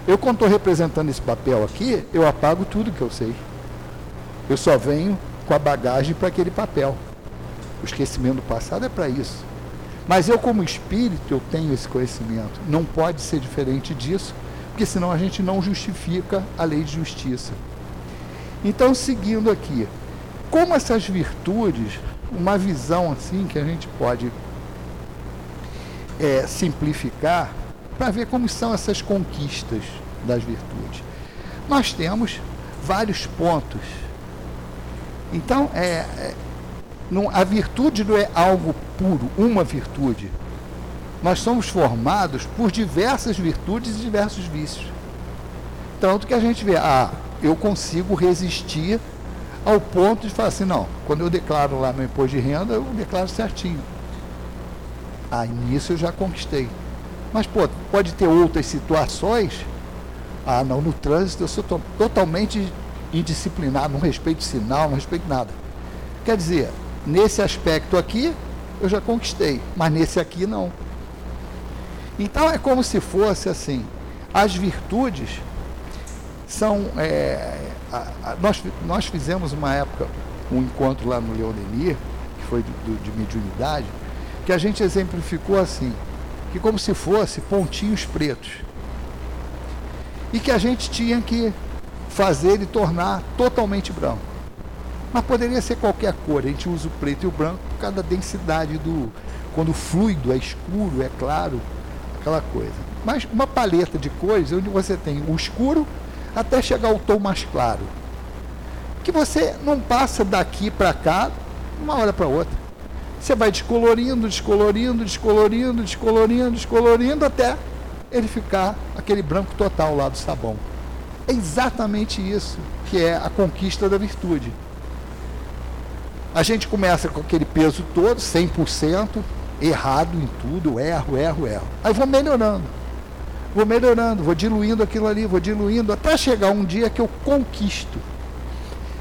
Eu, quando estou representando esse papel aqui, eu apago tudo que eu sei. Eu só venho com a bagagem para aquele papel. O esquecimento do passado é para isso. Mas eu, como espírito, eu tenho esse conhecimento. Não pode ser diferente disso, porque senão a gente não justifica a lei de justiça. Então, seguindo aqui, como essas virtudes, uma visão assim que a gente pode é, simplificar para ver como são essas conquistas das virtudes. Nós temos vários pontos. Então, é, é não, a virtude não é algo puro, uma virtude nós somos formados por diversas virtudes e diversos vícios. Tanto que a gente vê, ah, eu consigo resistir ao ponto de falar assim, não, quando eu declaro lá meu imposto de renda, eu declaro certinho. Ah, nisso eu já conquistei. Mas, pô, pode ter outras situações. Ah, não, no trânsito eu sou to totalmente indisciplinado, não respeito sinal, não respeito nada. Quer dizer, nesse aspecto aqui, eu já conquistei, mas nesse aqui não. Então é como se fosse assim, as virtudes são. É, a, a, nós, nós fizemos uma época um encontro lá no Leoneli, que foi do, de mediunidade, que a gente exemplificou assim, que como se fosse pontinhos pretos. E que a gente tinha que fazer e tornar totalmente branco. Mas poderia ser qualquer cor, a gente usa o preto e o branco por causa da densidade do. Quando o fluido é escuro, é claro, aquela coisa. Mas uma paleta de cores onde você tem o escuro até chegar ao tom mais claro. Que você não passa daqui para cá, uma hora para outra. Você vai descolorindo, descolorindo, descolorindo, descolorindo, descolorindo até ele ficar aquele branco total lá do sabão. É exatamente isso que é a conquista da virtude. A gente começa com aquele peso todo, 100%, errado em tudo, erro, erro, erro. Aí vou melhorando. Vou melhorando, vou diluindo aquilo ali, vou diluindo, até chegar um dia que eu conquisto.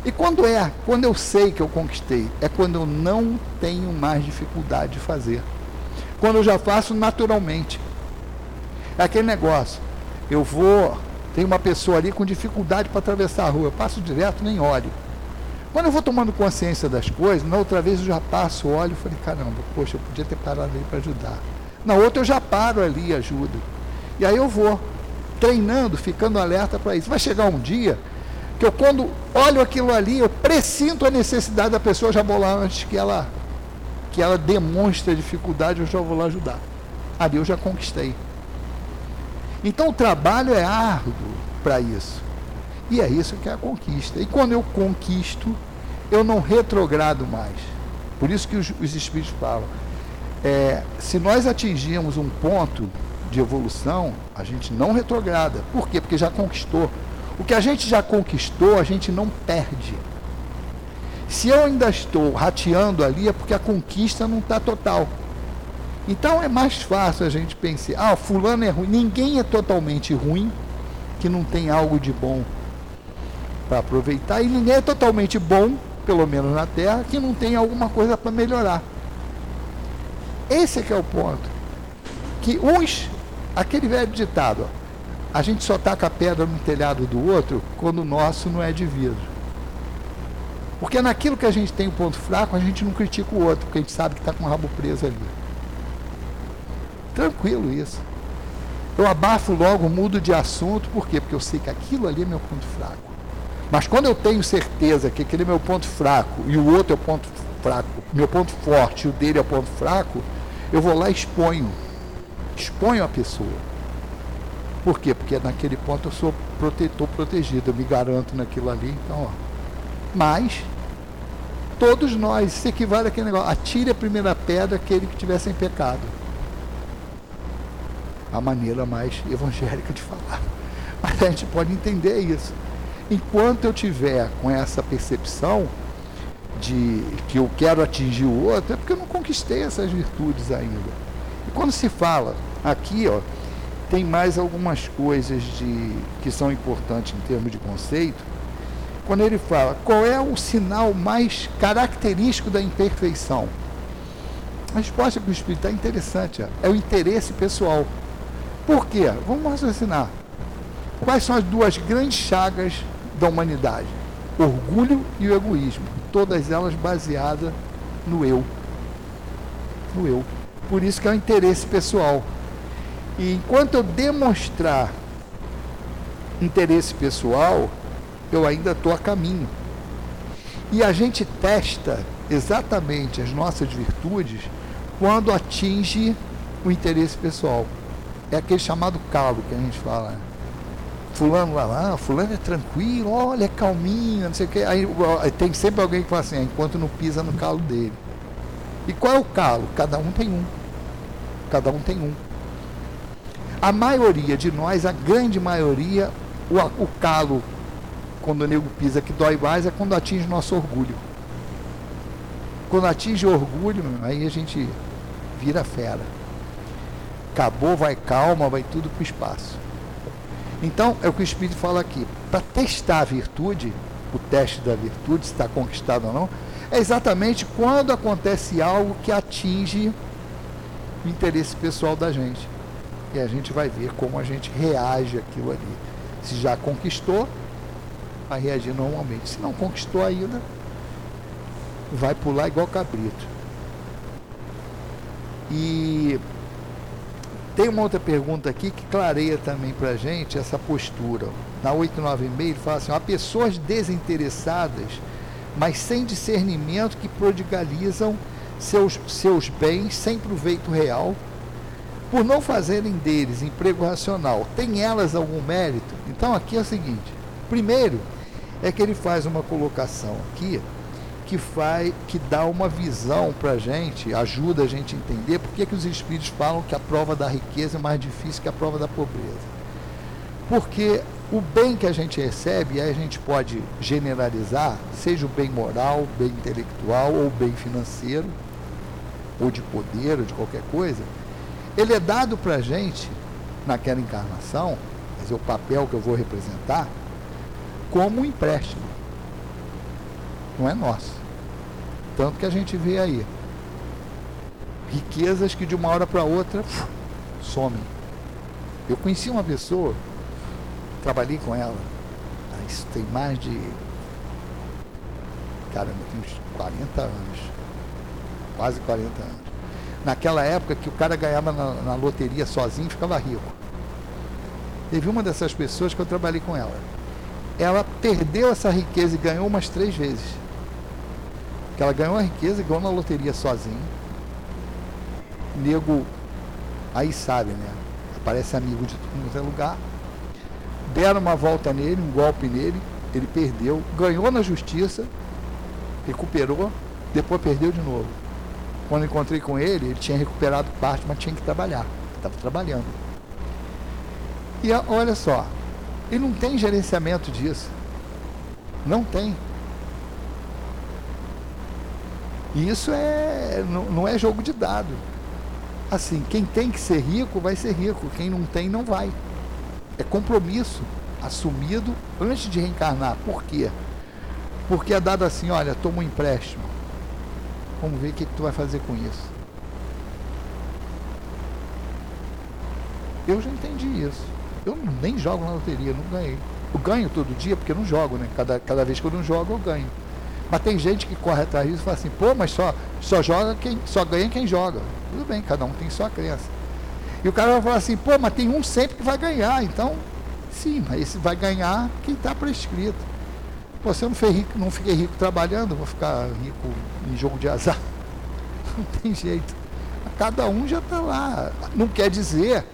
E quando é, quando eu sei que eu conquistei, é quando eu não tenho mais dificuldade de fazer. Quando eu já faço naturalmente. É aquele negócio. Eu vou, tem uma pessoa ali com dificuldade para atravessar a rua, eu passo direto, nem olho. Quando eu vou tomando consciência das coisas, na outra vez eu já passo, olho e falei, caramba, poxa, eu podia ter parado ali para ajudar. Na outra eu já paro ali e ajudo. E aí eu vou treinando, ficando alerta para isso. Vai chegar um dia que eu quando olho aquilo ali, eu presinto a necessidade da pessoa, já vou lá antes que ela que ela demonstre dificuldade, eu já vou lá ajudar. Ali eu já conquistei. Então o trabalho é árduo para isso. E é isso que é a conquista. E quando eu conquisto, eu não retrogrado mais. Por isso que os, os Espíritos falam. É, se nós atingirmos um ponto de evolução, a gente não retrograda. Por quê? Porque já conquistou. O que a gente já conquistou, a gente não perde. Se eu ainda estou rateando ali, é porque a conquista não está total. Então é mais fácil a gente pensar, ah, fulano é ruim. Ninguém é totalmente ruim que não tem algo de bom para aproveitar e ninguém é totalmente bom, pelo menos na Terra, que não tem alguma coisa para melhorar. Esse é que é o ponto. Que uns, aquele velho ditado, ó, a gente só taca a pedra no telhado do outro quando o nosso não é de vidro. Porque naquilo que a gente tem o um ponto fraco, a gente não critica o outro, porque a gente sabe que está com o rabo preso ali. Tranquilo isso. Eu abafo logo, mudo de assunto, por quê? Porque eu sei que aquilo ali é meu ponto fraco. Mas quando eu tenho certeza que aquele é meu ponto fraco e o outro é o ponto fraco, meu ponto forte e o dele é o ponto fraco, eu vou lá e exponho. Exponho a pessoa. Por quê? Porque naquele ponto eu sou protetor protegido, eu me garanto naquilo ali. Então, ó. Mas, todos nós, se equivale àquele negócio, atire a primeira pedra aquele que estiver sem pecado. A maneira mais evangélica de falar. Mas a gente pode entender isso. Enquanto eu tiver com essa percepção de que eu quero atingir o outro, é porque eu não conquistei essas virtudes ainda. E quando se fala aqui, ó, tem mais algumas coisas de, que são importantes em termos de conceito. Quando ele fala qual é o sinal mais característico da imperfeição, a resposta que o Espírito é interessante, é o interesse pessoal. Por quê? Vamos raciocinar. Quais são as duas grandes chagas da humanidade? Orgulho e o egoísmo. Todas elas baseadas no eu. No eu. Por isso que é o interesse pessoal. E enquanto eu demonstrar interesse pessoal, eu ainda estou a caminho. E a gente testa exatamente as nossas virtudes quando atinge o interesse pessoal. É aquele chamado calo que a gente fala. Fulano lá, ah, fulano é tranquilo, olha, é calminho, não sei o quê. Aí tem sempre alguém que fala assim, ah, enquanto não pisa no calo dele. E qual é o calo? Cada um tem um. Cada um tem um. A maioria de nós, a grande maioria, o, o calo quando o nego pisa que dói mais é quando atinge nosso orgulho. Quando atinge o orgulho, aí a gente vira fera. Acabou, vai calma, vai tudo para o espaço. Então, é o que o Espírito fala aqui. Para testar a virtude, o teste da virtude, se está conquistado ou não, é exatamente quando acontece algo que atinge o interesse pessoal da gente. E a gente vai ver como a gente reage aquilo ali. Se já conquistou, vai reagir normalmente. Se não conquistou ainda, vai pular igual cabrito. E tem uma outra pergunta aqui que clareia também para a gente essa postura. Na 896 ele fala assim: há pessoas desinteressadas, mas sem discernimento que prodigalizam seus, seus bens sem proveito real, por não fazerem deles emprego racional. Tem elas algum mérito? Então aqui é o seguinte: primeiro é que ele faz uma colocação aqui que faz, que dá uma visão para a gente, ajuda a gente a entender por que, que os espíritos falam que a prova da riqueza é mais difícil que a prova da pobreza. Porque o bem que a gente recebe, aí a gente pode generalizar, seja o bem moral, bem intelectual ou bem financeiro, ou de poder, ou de qualquer coisa, ele é dado para a gente naquela encarnação, mas é o papel que eu vou representar, como um empréstimo. Não é nosso. Tanto que a gente vê aí riquezas que de uma hora para outra somem. Eu conheci uma pessoa, trabalhei com ela, isso tem mais de. Caramba, tem uns 40 anos. Quase 40 anos. Naquela época que o cara ganhava na, na loteria sozinho ficava rico. Teve uma dessas pessoas que eu trabalhei com ela. Ela perdeu essa riqueza e ganhou umas três vezes que ela ganhou a riqueza ganhou na loteria sozinho. Nego, aí sabe, né? Aparece amigo de todo mundo é lugar. Deram uma volta nele, um golpe nele, ele perdeu, ganhou na justiça, recuperou, depois perdeu de novo. Quando encontrei com ele, ele tinha recuperado parte, mas tinha que trabalhar. Estava trabalhando. E olha só, ele não tem gerenciamento disso. Não tem. E isso é, não, não é jogo de dado. Assim, quem tem que ser rico vai ser rico, quem não tem não vai. É compromisso assumido antes de reencarnar. Por quê? Porque é dado assim, olha, toma um empréstimo. Vamos ver o que, que tu vai fazer com isso. Eu já entendi isso. Eu nem jogo na loteria, não ganhei. Eu ganho todo dia porque eu não jogo, né? Cada, cada vez que eu não jogo, eu ganho. Mas tem gente que corre atrás disso e fala assim, pô, mas só, só joga quem, só ganha quem joga. Tudo bem, cada um tem sua crença. E o cara vai falar assim, pô, mas tem um sempre que vai ganhar. Então, sim, mas esse vai ganhar quem está prescrito. Pô, se eu não, rico, não fiquei rico trabalhando, vou ficar rico em jogo de azar. Não tem jeito. Cada um já está lá. Não quer dizer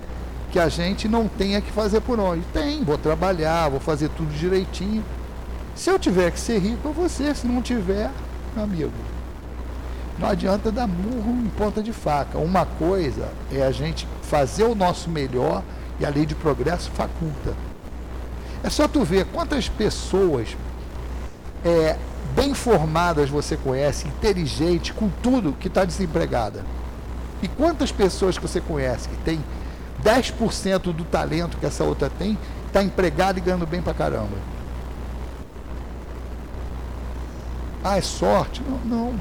que a gente não tenha que fazer por onde. Tem, vou trabalhar, vou fazer tudo direitinho. Se eu tiver que ser rico, eu ser. Se não tiver, meu amigo, não adianta dar murro em ponta de faca. Uma coisa é a gente fazer o nosso melhor e a lei de progresso faculta. É só tu ver quantas pessoas é, bem formadas você conhece, inteligente, com tudo, que está desempregada. E quantas pessoas que você conhece que tem 10% do talento que essa outra tem, está empregada e ganhando bem pra caramba. Ah, é sorte? Não, não.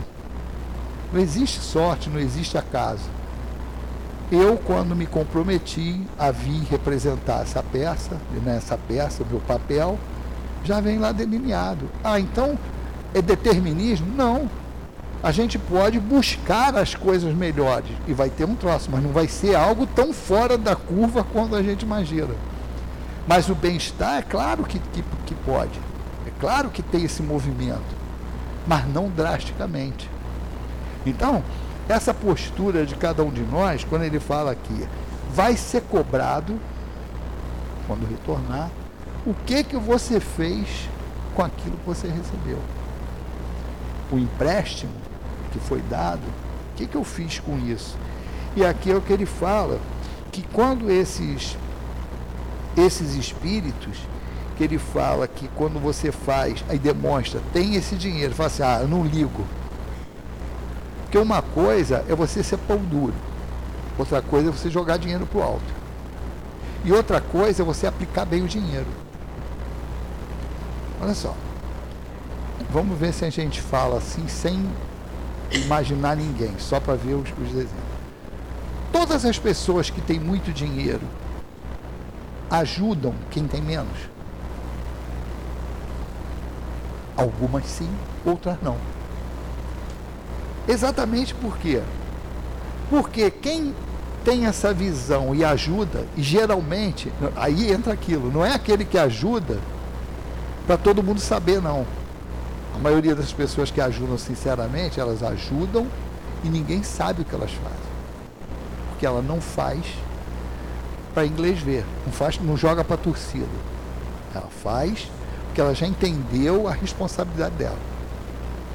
Não existe sorte, não existe acaso. Eu, quando me comprometi a vir representar essa peça, nessa peça, meu papel, já vem lá delineado. Ah, então é determinismo? Não. A gente pode buscar as coisas melhores e vai ter um troço, mas não vai ser algo tão fora da curva quanto a gente imagina. Mas o bem-estar, é claro que, que, que pode. É claro que tem esse movimento mas não drasticamente. Então, essa postura de cada um de nós, quando ele fala aqui, vai ser cobrado quando retornar, o que que você fez com aquilo que você recebeu? O empréstimo que foi dado, o que que eu fiz com isso? E aqui é o que ele fala, que quando esses esses espíritos que ele fala que quando você faz, aí demonstra, tem esse dinheiro, fala assim, ah, eu não ligo. Porque uma coisa é você ser pão duro, outra coisa é você jogar dinheiro para o alto. E outra coisa é você aplicar bem o dinheiro. Olha só. Vamos ver se a gente fala assim sem imaginar ninguém, só para ver os, os exemplos. Todas as pessoas que têm muito dinheiro ajudam quem tem menos? Algumas sim, outras não. Exatamente por quê? Porque quem tem essa visão e ajuda, geralmente, aí entra aquilo, não é aquele que ajuda para todo mundo saber, não. A maioria das pessoas que ajudam sinceramente, elas ajudam e ninguém sabe o que elas fazem. Porque ela não faz para inglês ver, não, faz, não joga para torcida. Ela faz porque ela já entendeu a responsabilidade dela.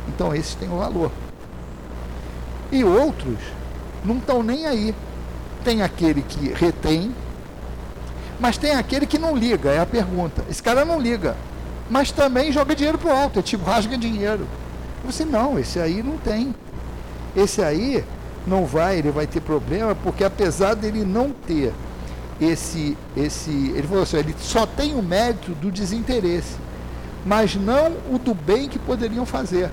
Então esses têm o valor. E outros não estão nem aí. Tem aquele que retém, mas tem aquele que não liga, é a pergunta. Esse cara não liga, mas também joga dinheiro pro alto, é tipo rasga dinheiro. Você não, esse aí não tem. Esse aí não vai, ele vai ter problema, porque apesar dele não ter esse, esse, ele falou assim, ele só tem o mérito do desinteresse mas não o do bem que poderiam fazer.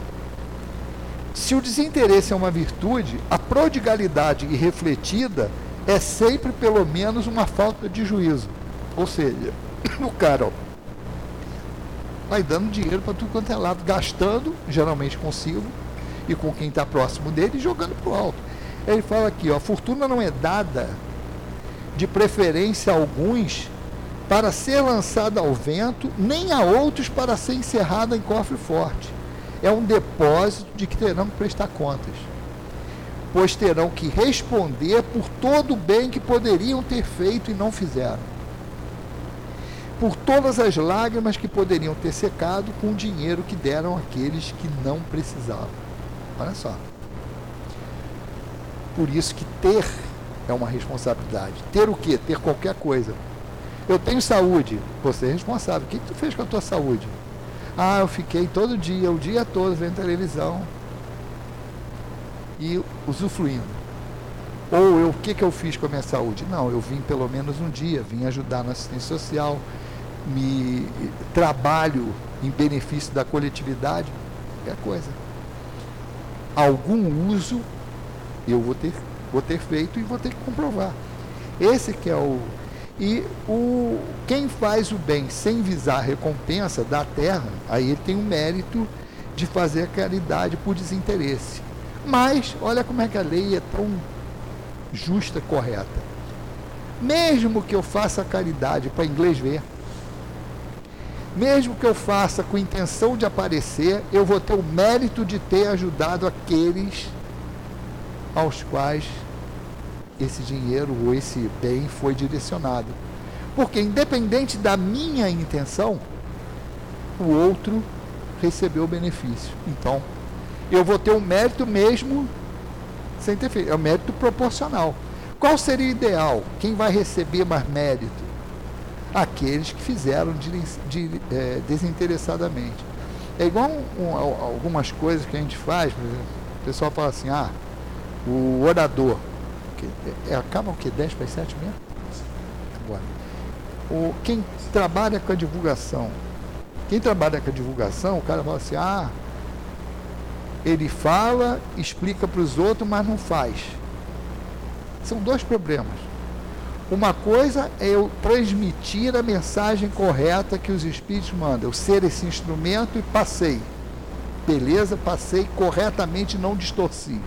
Se o desinteresse é uma virtude, a prodigalidade irrefletida é sempre pelo menos uma falta de juízo. Ou seja, o cara vai dando dinheiro para tudo quanto é lado, gastando, geralmente consigo, e com quem está próximo dele, e jogando para o alto. Ele fala aqui, ó, a fortuna não é dada de preferência a alguns para ser lançada ao vento, nem a outros para ser encerrada em cofre forte. É um depósito de que terão que prestar contas, pois terão que responder por todo o bem que poderiam ter feito e não fizeram, por todas as lágrimas que poderiam ter secado com o dinheiro que deram àqueles que não precisavam. Olha só. Por isso que ter é uma responsabilidade. Ter o quê? Ter qualquer coisa eu tenho saúde. Você é responsável. O que, que tu fez com a tua saúde? Ah, eu fiquei todo dia, o dia todo vendo televisão e usufruindo. Ou eu, o que, que eu fiz com a minha saúde? Não, eu vim pelo menos um dia, vim ajudar na assistência social, me trabalho em benefício da coletividade, qualquer coisa. Algum uso eu vou ter, vou ter feito e vou ter que comprovar. Esse que é o, e o, quem faz o bem sem visar recompensa da terra, aí ele tem o mérito de fazer a caridade por desinteresse. Mas, olha como é que a lei é tão justa, correta. Mesmo que eu faça a caridade para inglês ver, mesmo que eu faça com intenção de aparecer, eu vou ter o mérito de ter ajudado aqueles aos quais esse dinheiro ou esse bem foi direcionado. Porque, independente da minha intenção, o outro recebeu o benefício. Então, eu vou ter um mérito mesmo sem ter feito. É um mérito proporcional. Qual seria o ideal? Quem vai receber mais mérito? Aqueles que fizeram de, de, é, desinteressadamente. É igual um, um, algumas coisas que a gente faz, por exemplo, o pessoal fala assim, ah, o orador é, acaba o que? 10 para as 7 mesmo? Agora. O, quem trabalha com a divulgação, quem trabalha com a divulgação, o cara fala assim, ah, ele fala, explica para os outros, mas não faz. São dois problemas. Uma coisa é eu transmitir a mensagem correta que os espíritos mandam, eu ser esse instrumento e passei. Beleza, passei corretamente, não distorci.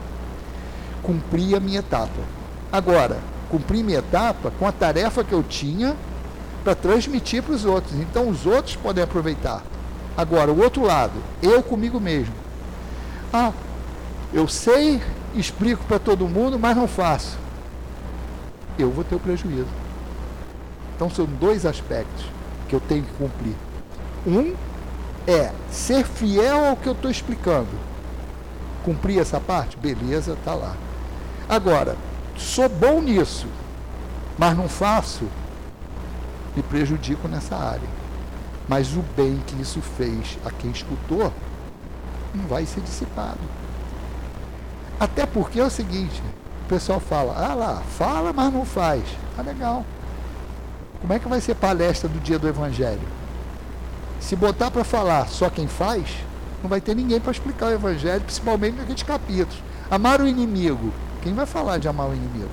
Cumpri a minha etapa. Agora, cumpri minha etapa com a tarefa que eu tinha para transmitir para os outros. Então, os outros podem aproveitar. Agora, o outro lado, eu comigo mesmo. Ah, eu sei, explico para todo mundo, mas não faço. Eu vou ter o prejuízo. Então, são dois aspectos que eu tenho que cumprir. Um é ser fiel ao que eu estou explicando. Cumprir essa parte? Beleza, está lá. Agora, sou bom nisso, mas não faço, me prejudico nessa área. Mas o bem que isso fez a quem escutou não vai ser dissipado. Até porque é o seguinte, o pessoal fala, ah lá, fala, mas não faz. Ah, legal. Como é que vai ser palestra do dia do Evangelho? Se botar para falar só quem faz, não vai ter ninguém para explicar o Evangelho, principalmente naqueles capítulos. Amar o inimigo. Quem vai falar de amar o inimigo?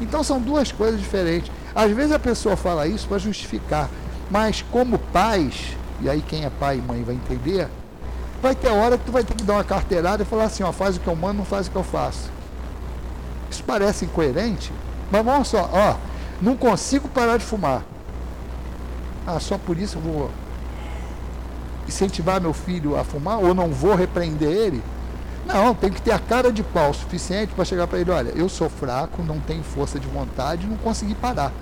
Então são duas coisas diferentes. Às vezes a pessoa fala isso para justificar, mas como pais, e aí quem é pai e mãe vai entender, vai ter hora que tu vai ter que dar uma carteirada e falar assim, ó, faz o que eu mando, não faz o que eu faço. Isso parece incoerente, mas vamos só, ó, não consigo parar de fumar. Ah, só por isso eu vou incentivar meu filho a fumar ou não vou repreender ele? Não, tem que ter a cara de pau suficiente para chegar para ele, olha, eu sou fraco, não tenho força de vontade, não consegui parar.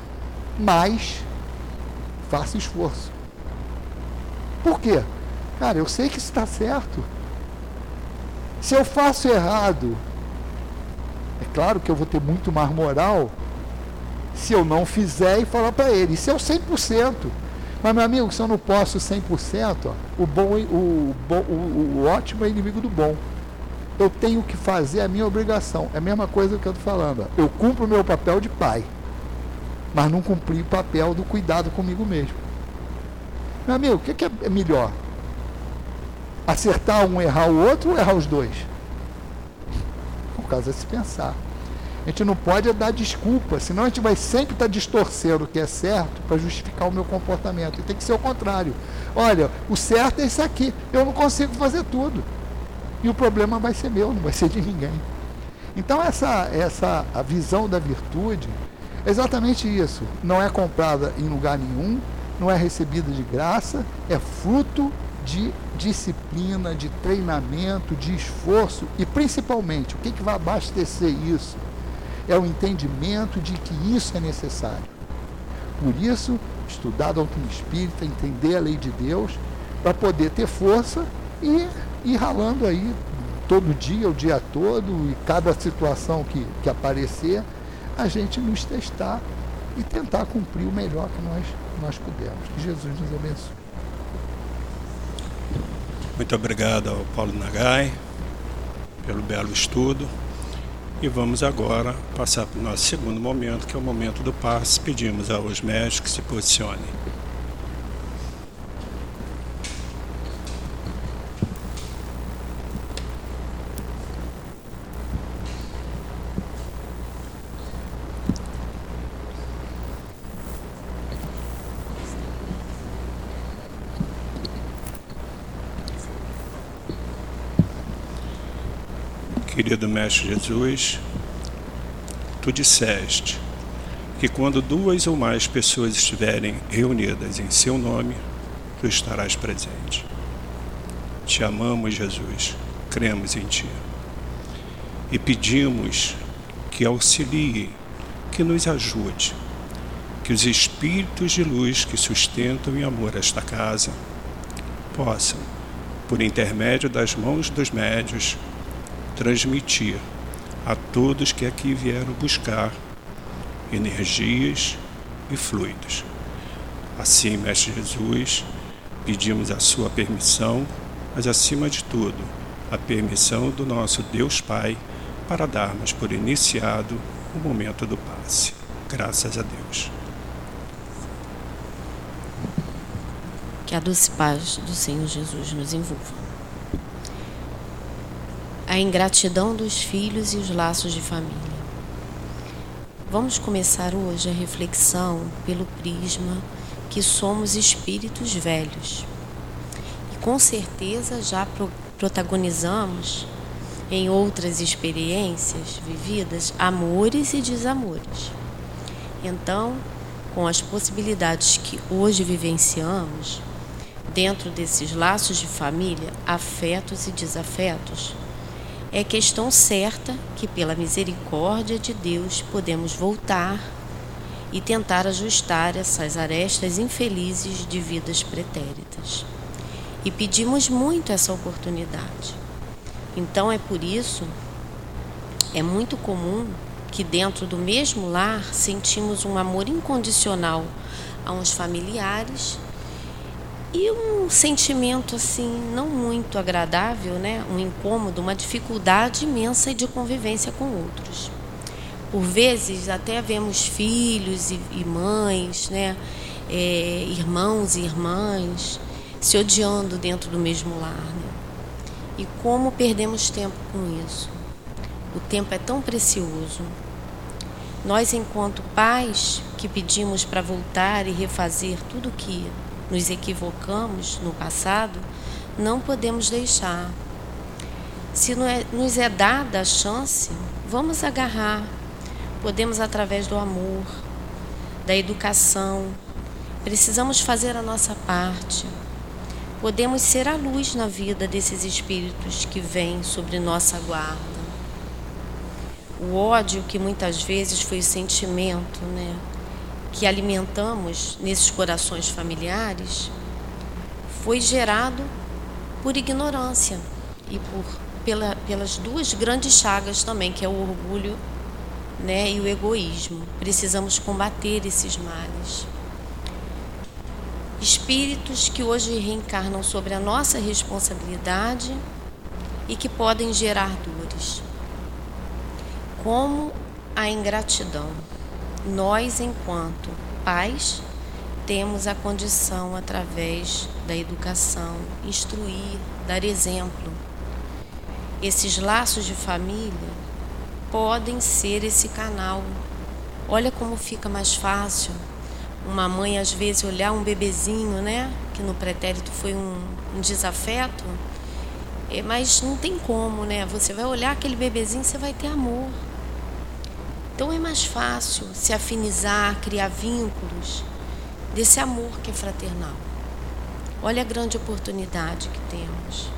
Mas faça esforço. Por quê? Cara, eu sei que está certo. Se eu faço errado, é claro que eu vou ter muito mais moral se eu não fizer e falar para ele. Isso é o 100%. Mas, meu amigo, se eu não posso 100%, ó, o, bom, o, o, o, o ótimo é inimigo do bom. Eu tenho que fazer a minha obrigação. É a mesma coisa que eu estou falando. Eu cumpro o meu papel de pai, mas não cumpri o papel do cuidado comigo mesmo. Meu amigo, o que, é melhor? Acertar um, errar o outro ou errar os dois? Por causa de se pensar. A gente não pode dar desculpa, senão a gente vai sempre estar distorcendo o que é certo para justificar o meu comportamento. E tem que ser o contrário. Olha, o certo é isso aqui. Eu não consigo fazer tudo. E o problema vai ser meu, não vai ser de ninguém. Então essa, essa a visão da virtude é exatamente isso. Não é comprada em lugar nenhum, não é recebida de graça, é fruto de disciplina, de treinamento, de esforço e principalmente o que, que vai abastecer isso? é o entendimento de que isso é necessário. Por isso, estudar a doutrina espírita, entender a lei de Deus, para poder ter força e ir ralando aí todo dia, o dia todo, e cada situação que, que aparecer, a gente nos testar e tentar cumprir o melhor que nós, nós pudermos. Que Jesus nos abençoe. Muito obrigado ao Paulo Nagai pelo belo estudo. E vamos agora passar para o nosso segundo momento, que é o momento do passe. Pedimos aos médicos que se posicionem. Querido Mestre Jesus, tu disseste que quando duas ou mais pessoas estiverem reunidas em seu nome, tu estarás presente. Te amamos, Jesus, cremos em ti. E pedimos que auxilie, que nos ajude, que os espíritos de luz que sustentam em amor esta casa possam, por intermédio das mãos dos médios, transmitir a todos que aqui vieram buscar energias e fluidos. Assim, Mestre Jesus, pedimos a sua permissão, mas acima de tudo, a permissão do nosso Deus Pai para darmos por iniciado o momento do passe. Graças a Deus. Que a doce paz do Senhor Jesus nos envolva a ingratidão dos filhos e os laços de família. Vamos começar hoje a reflexão pelo prisma que somos espíritos velhos. E com certeza já pro protagonizamos em outras experiências vividas amores e desamores. Então, com as possibilidades que hoje vivenciamos, dentro desses laços de família, afetos e desafetos, é questão certa que, pela misericórdia de Deus, podemos voltar e tentar ajustar essas arestas infelizes de vidas pretéritas. E pedimos muito essa oportunidade. Então é por isso é muito comum que dentro do mesmo lar sentimos um amor incondicional a uns familiares e um sentimento assim não muito agradável, né? Um incômodo, uma dificuldade imensa de convivência com outros. Por vezes até vemos filhos e, e mães, né? É, irmãos e irmãs se odiando dentro do mesmo lar. Né? E como perdemos tempo com isso? O tempo é tão precioso. Nós, enquanto pais que pedimos para voltar e refazer tudo que nos equivocamos no passado, não podemos deixar. Se é, nos é dada a chance, vamos agarrar. Podemos através do amor, da educação. Precisamos fazer a nossa parte. Podemos ser a luz na vida desses espíritos que vêm sobre nossa guarda. O ódio, que muitas vezes foi o sentimento né, que alimentamos nesses corações familiares, foi gerado por ignorância e por, pela, pelas duas grandes chagas também, que é o orgulho né, e o egoísmo. Precisamos combater esses males. Espíritos que hoje reencarnam sobre a nossa responsabilidade e que podem gerar dores como a ingratidão. Nós, enquanto pais, temos a condição, através da educação, instruir, dar exemplo. Esses laços de família podem ser esse canal. Olha como fica mais fácil uma mãe às vezes olhar um bebezinho, né, que no pretérito foi um, um desafeto, é, mas não tem como, né? Você vai olhar aquele bebezinho, você vai ter amor. Então é mais fácil se afinizar, criar vínculos desse amor que é fraternal. Olha a grande oportunidade que temos.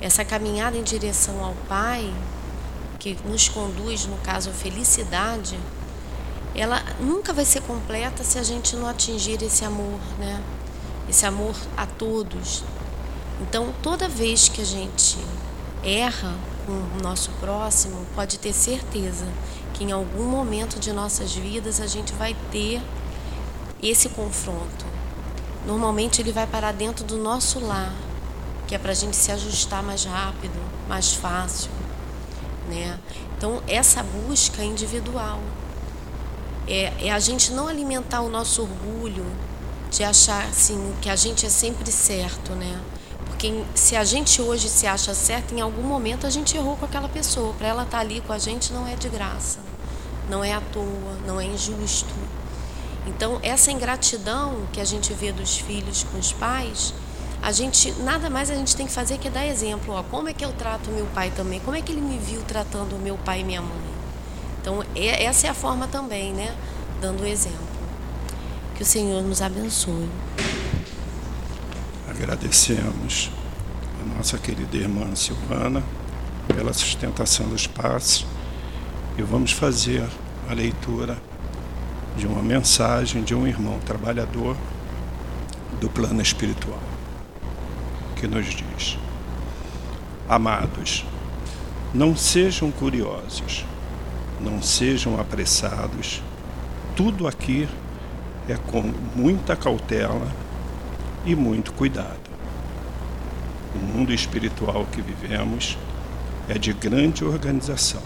Essa caminhada em direção ao Pai, que nos conduz, no caso, à felicidade, ela nunca vai ser completa se a gente não atingir esse amor, né? Esse amor a todos. Então, toda vez que a gente erra com o nosso próximo, pode ter certeza que em algum momento de nossas vidas a gente vai ter esse confronto. Normalmente ele vai parar dentro do nosso lar, que é para a gente se ajustar mais rápido, mais fácil. Né? Então, essa busca é individual. É, é a gente não alimentar o nosso orgulho de achar assim, que a gente é sempre certo, né? Porque se a gente hoje se acha certo, em algum momento a gente errou com aquela pessoa. Para ela estar tá ali com a gente não é de graça, não é à toa, não é injusto. Então, essa ingratidão que a gente vê dos filhos com os pais, a gente nada mais a gente tem que fazer que dar exemplo. Ó, como é que eu trato meu pai também? Como é que ele me viu tratando meu pai e minha mãe? Então, é, essa é a forma também, né? Dando exemplo. Que o Senhor nos abençoe agradecemos a nossa querida irmã Silvana pela sustentação dos passos e vamos fazer a leitura de uma mensagem de um irmão trabalhador do plano espiritual, que nos diz: Amados, não sejam curiosos, não sejam apressados, tudo aqui é com muita cautela e muito cuidado. O mundo espiritual que vivemos é de grande organização.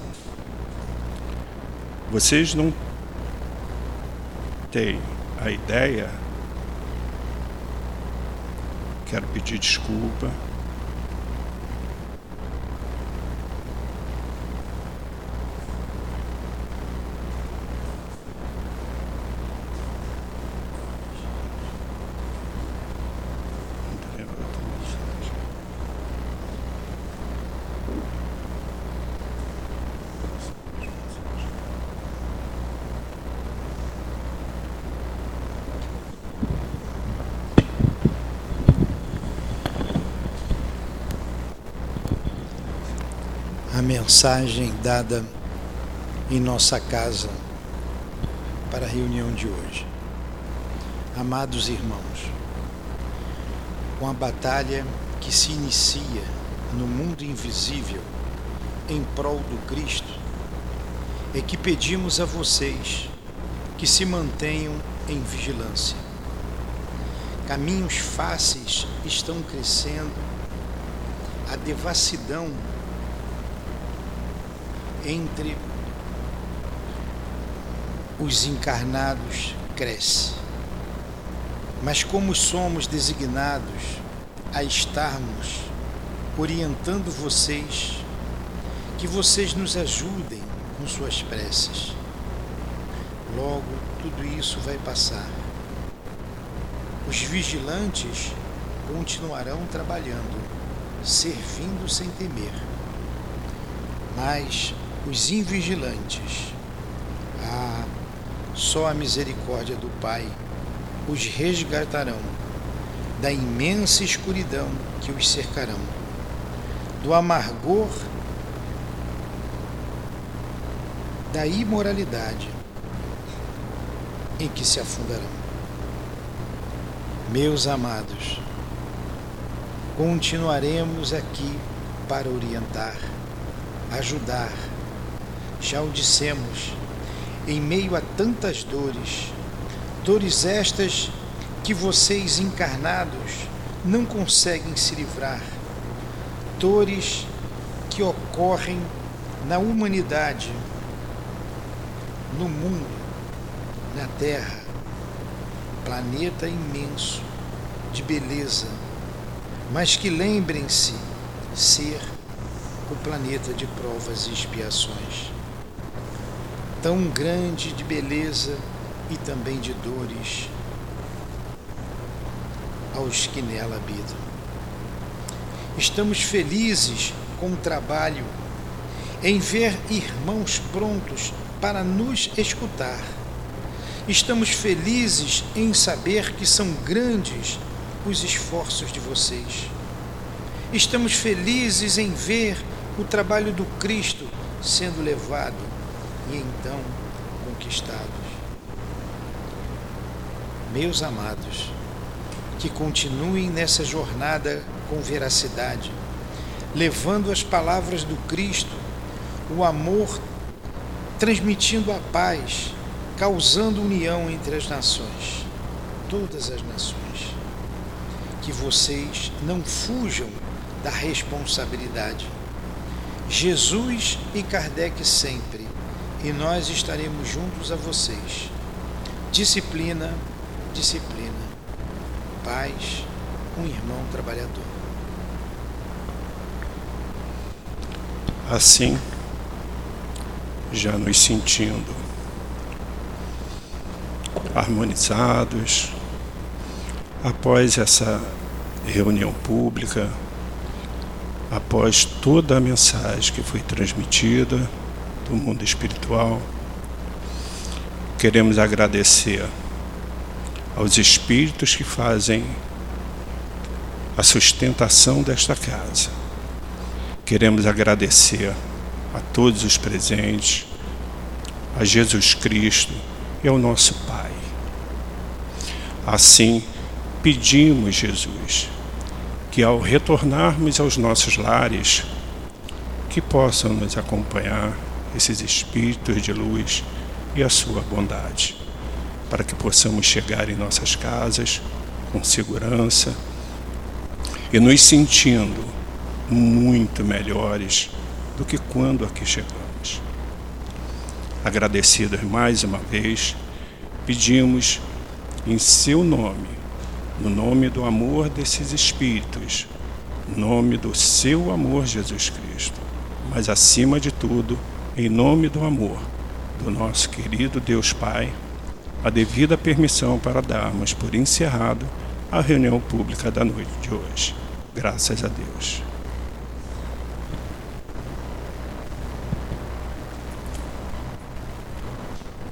Vocês não têm a ideia. Quero pedir desculpa mensagem dada em nossa casa para a reunião de hoje. Amados irmãos, com a batalha que se inicia no mundo invisível em prol do Cristo, é que pedimos a vocês que se mantenham em vigilância. caminhos fáceis estão crescendo, a devassidão entre os encarnados cresce. Mas como somos designados a estarmos orientando vocês, que vocês nos ajudem com suas preces. Logo, tudo isso vai passar. Os vigilantes continuarão trabalhando, servindo sem temer. Mas os invigilantes, ah, só a misericórdia do Pai os resgatarão da imensa escuridão que os cercarão, do amargor da imoralidade em que se afundarão. Meus amados, continuaremos aqui para orientar, ajudar. Já o dissemos, em meio a tantas dores, dores estas que vocês encarnados não conseguem se livrar, dores que ocorrem na humanidade, no mundo, na Terra, planeta imenso de beleza, mas que lembrem-se ser o planeta de provas e expiações, tão grande de beleza e também de dores aos que nela habitam. Estamos felizes com o trabalho em ver irmãos prontos para nos escutar. Estamos felizes em saber que são grandes os esforços de vocês. Estamos felizes em ver o trabalho do Cristo sendo levado e então conquistados. Meus amados, que continuem nessa jornada com veracidade, levando as palavras do Cristo, o amor, transmitindo a paz, causando união entre as nações, todas as nações. Que vocês não fujam da responsabilidade. Jesus e Kardec sempre, e nós estaremos juntos a vocês. Disciplina, disciplina paz, um irmão trabalhador. Assim, já nos sentindo harmonizados, após essa reunião pública, após toda a mensagem que foi transmitida do mundo espiritual, queremos agradecer aos espíritos que fazem a sustentação desta casa. Queremos agradecer a todos os presentes, a Jesus Cristo e ao nosso Pai. Assim, pedimos, Jesus, que ao retornarmos aos nossos lares, que possam nos acompanhar esses espíritos de luz e a sua bondade para que possamos chegar em nossas casas com segurança e nos sentindo muito melhores do que quando aqui chegamos. Agradecidos mais uma vez, pedimos em seu nome, no nome do amor desses espíritos, no nome do seu amor, Jesus Cristo, mas acima de tudo, em nome do amor do nosso querido Deus Pai a devida permissão para darmos por encerrado a reunião pública da noite de hoje. Graças a Deus.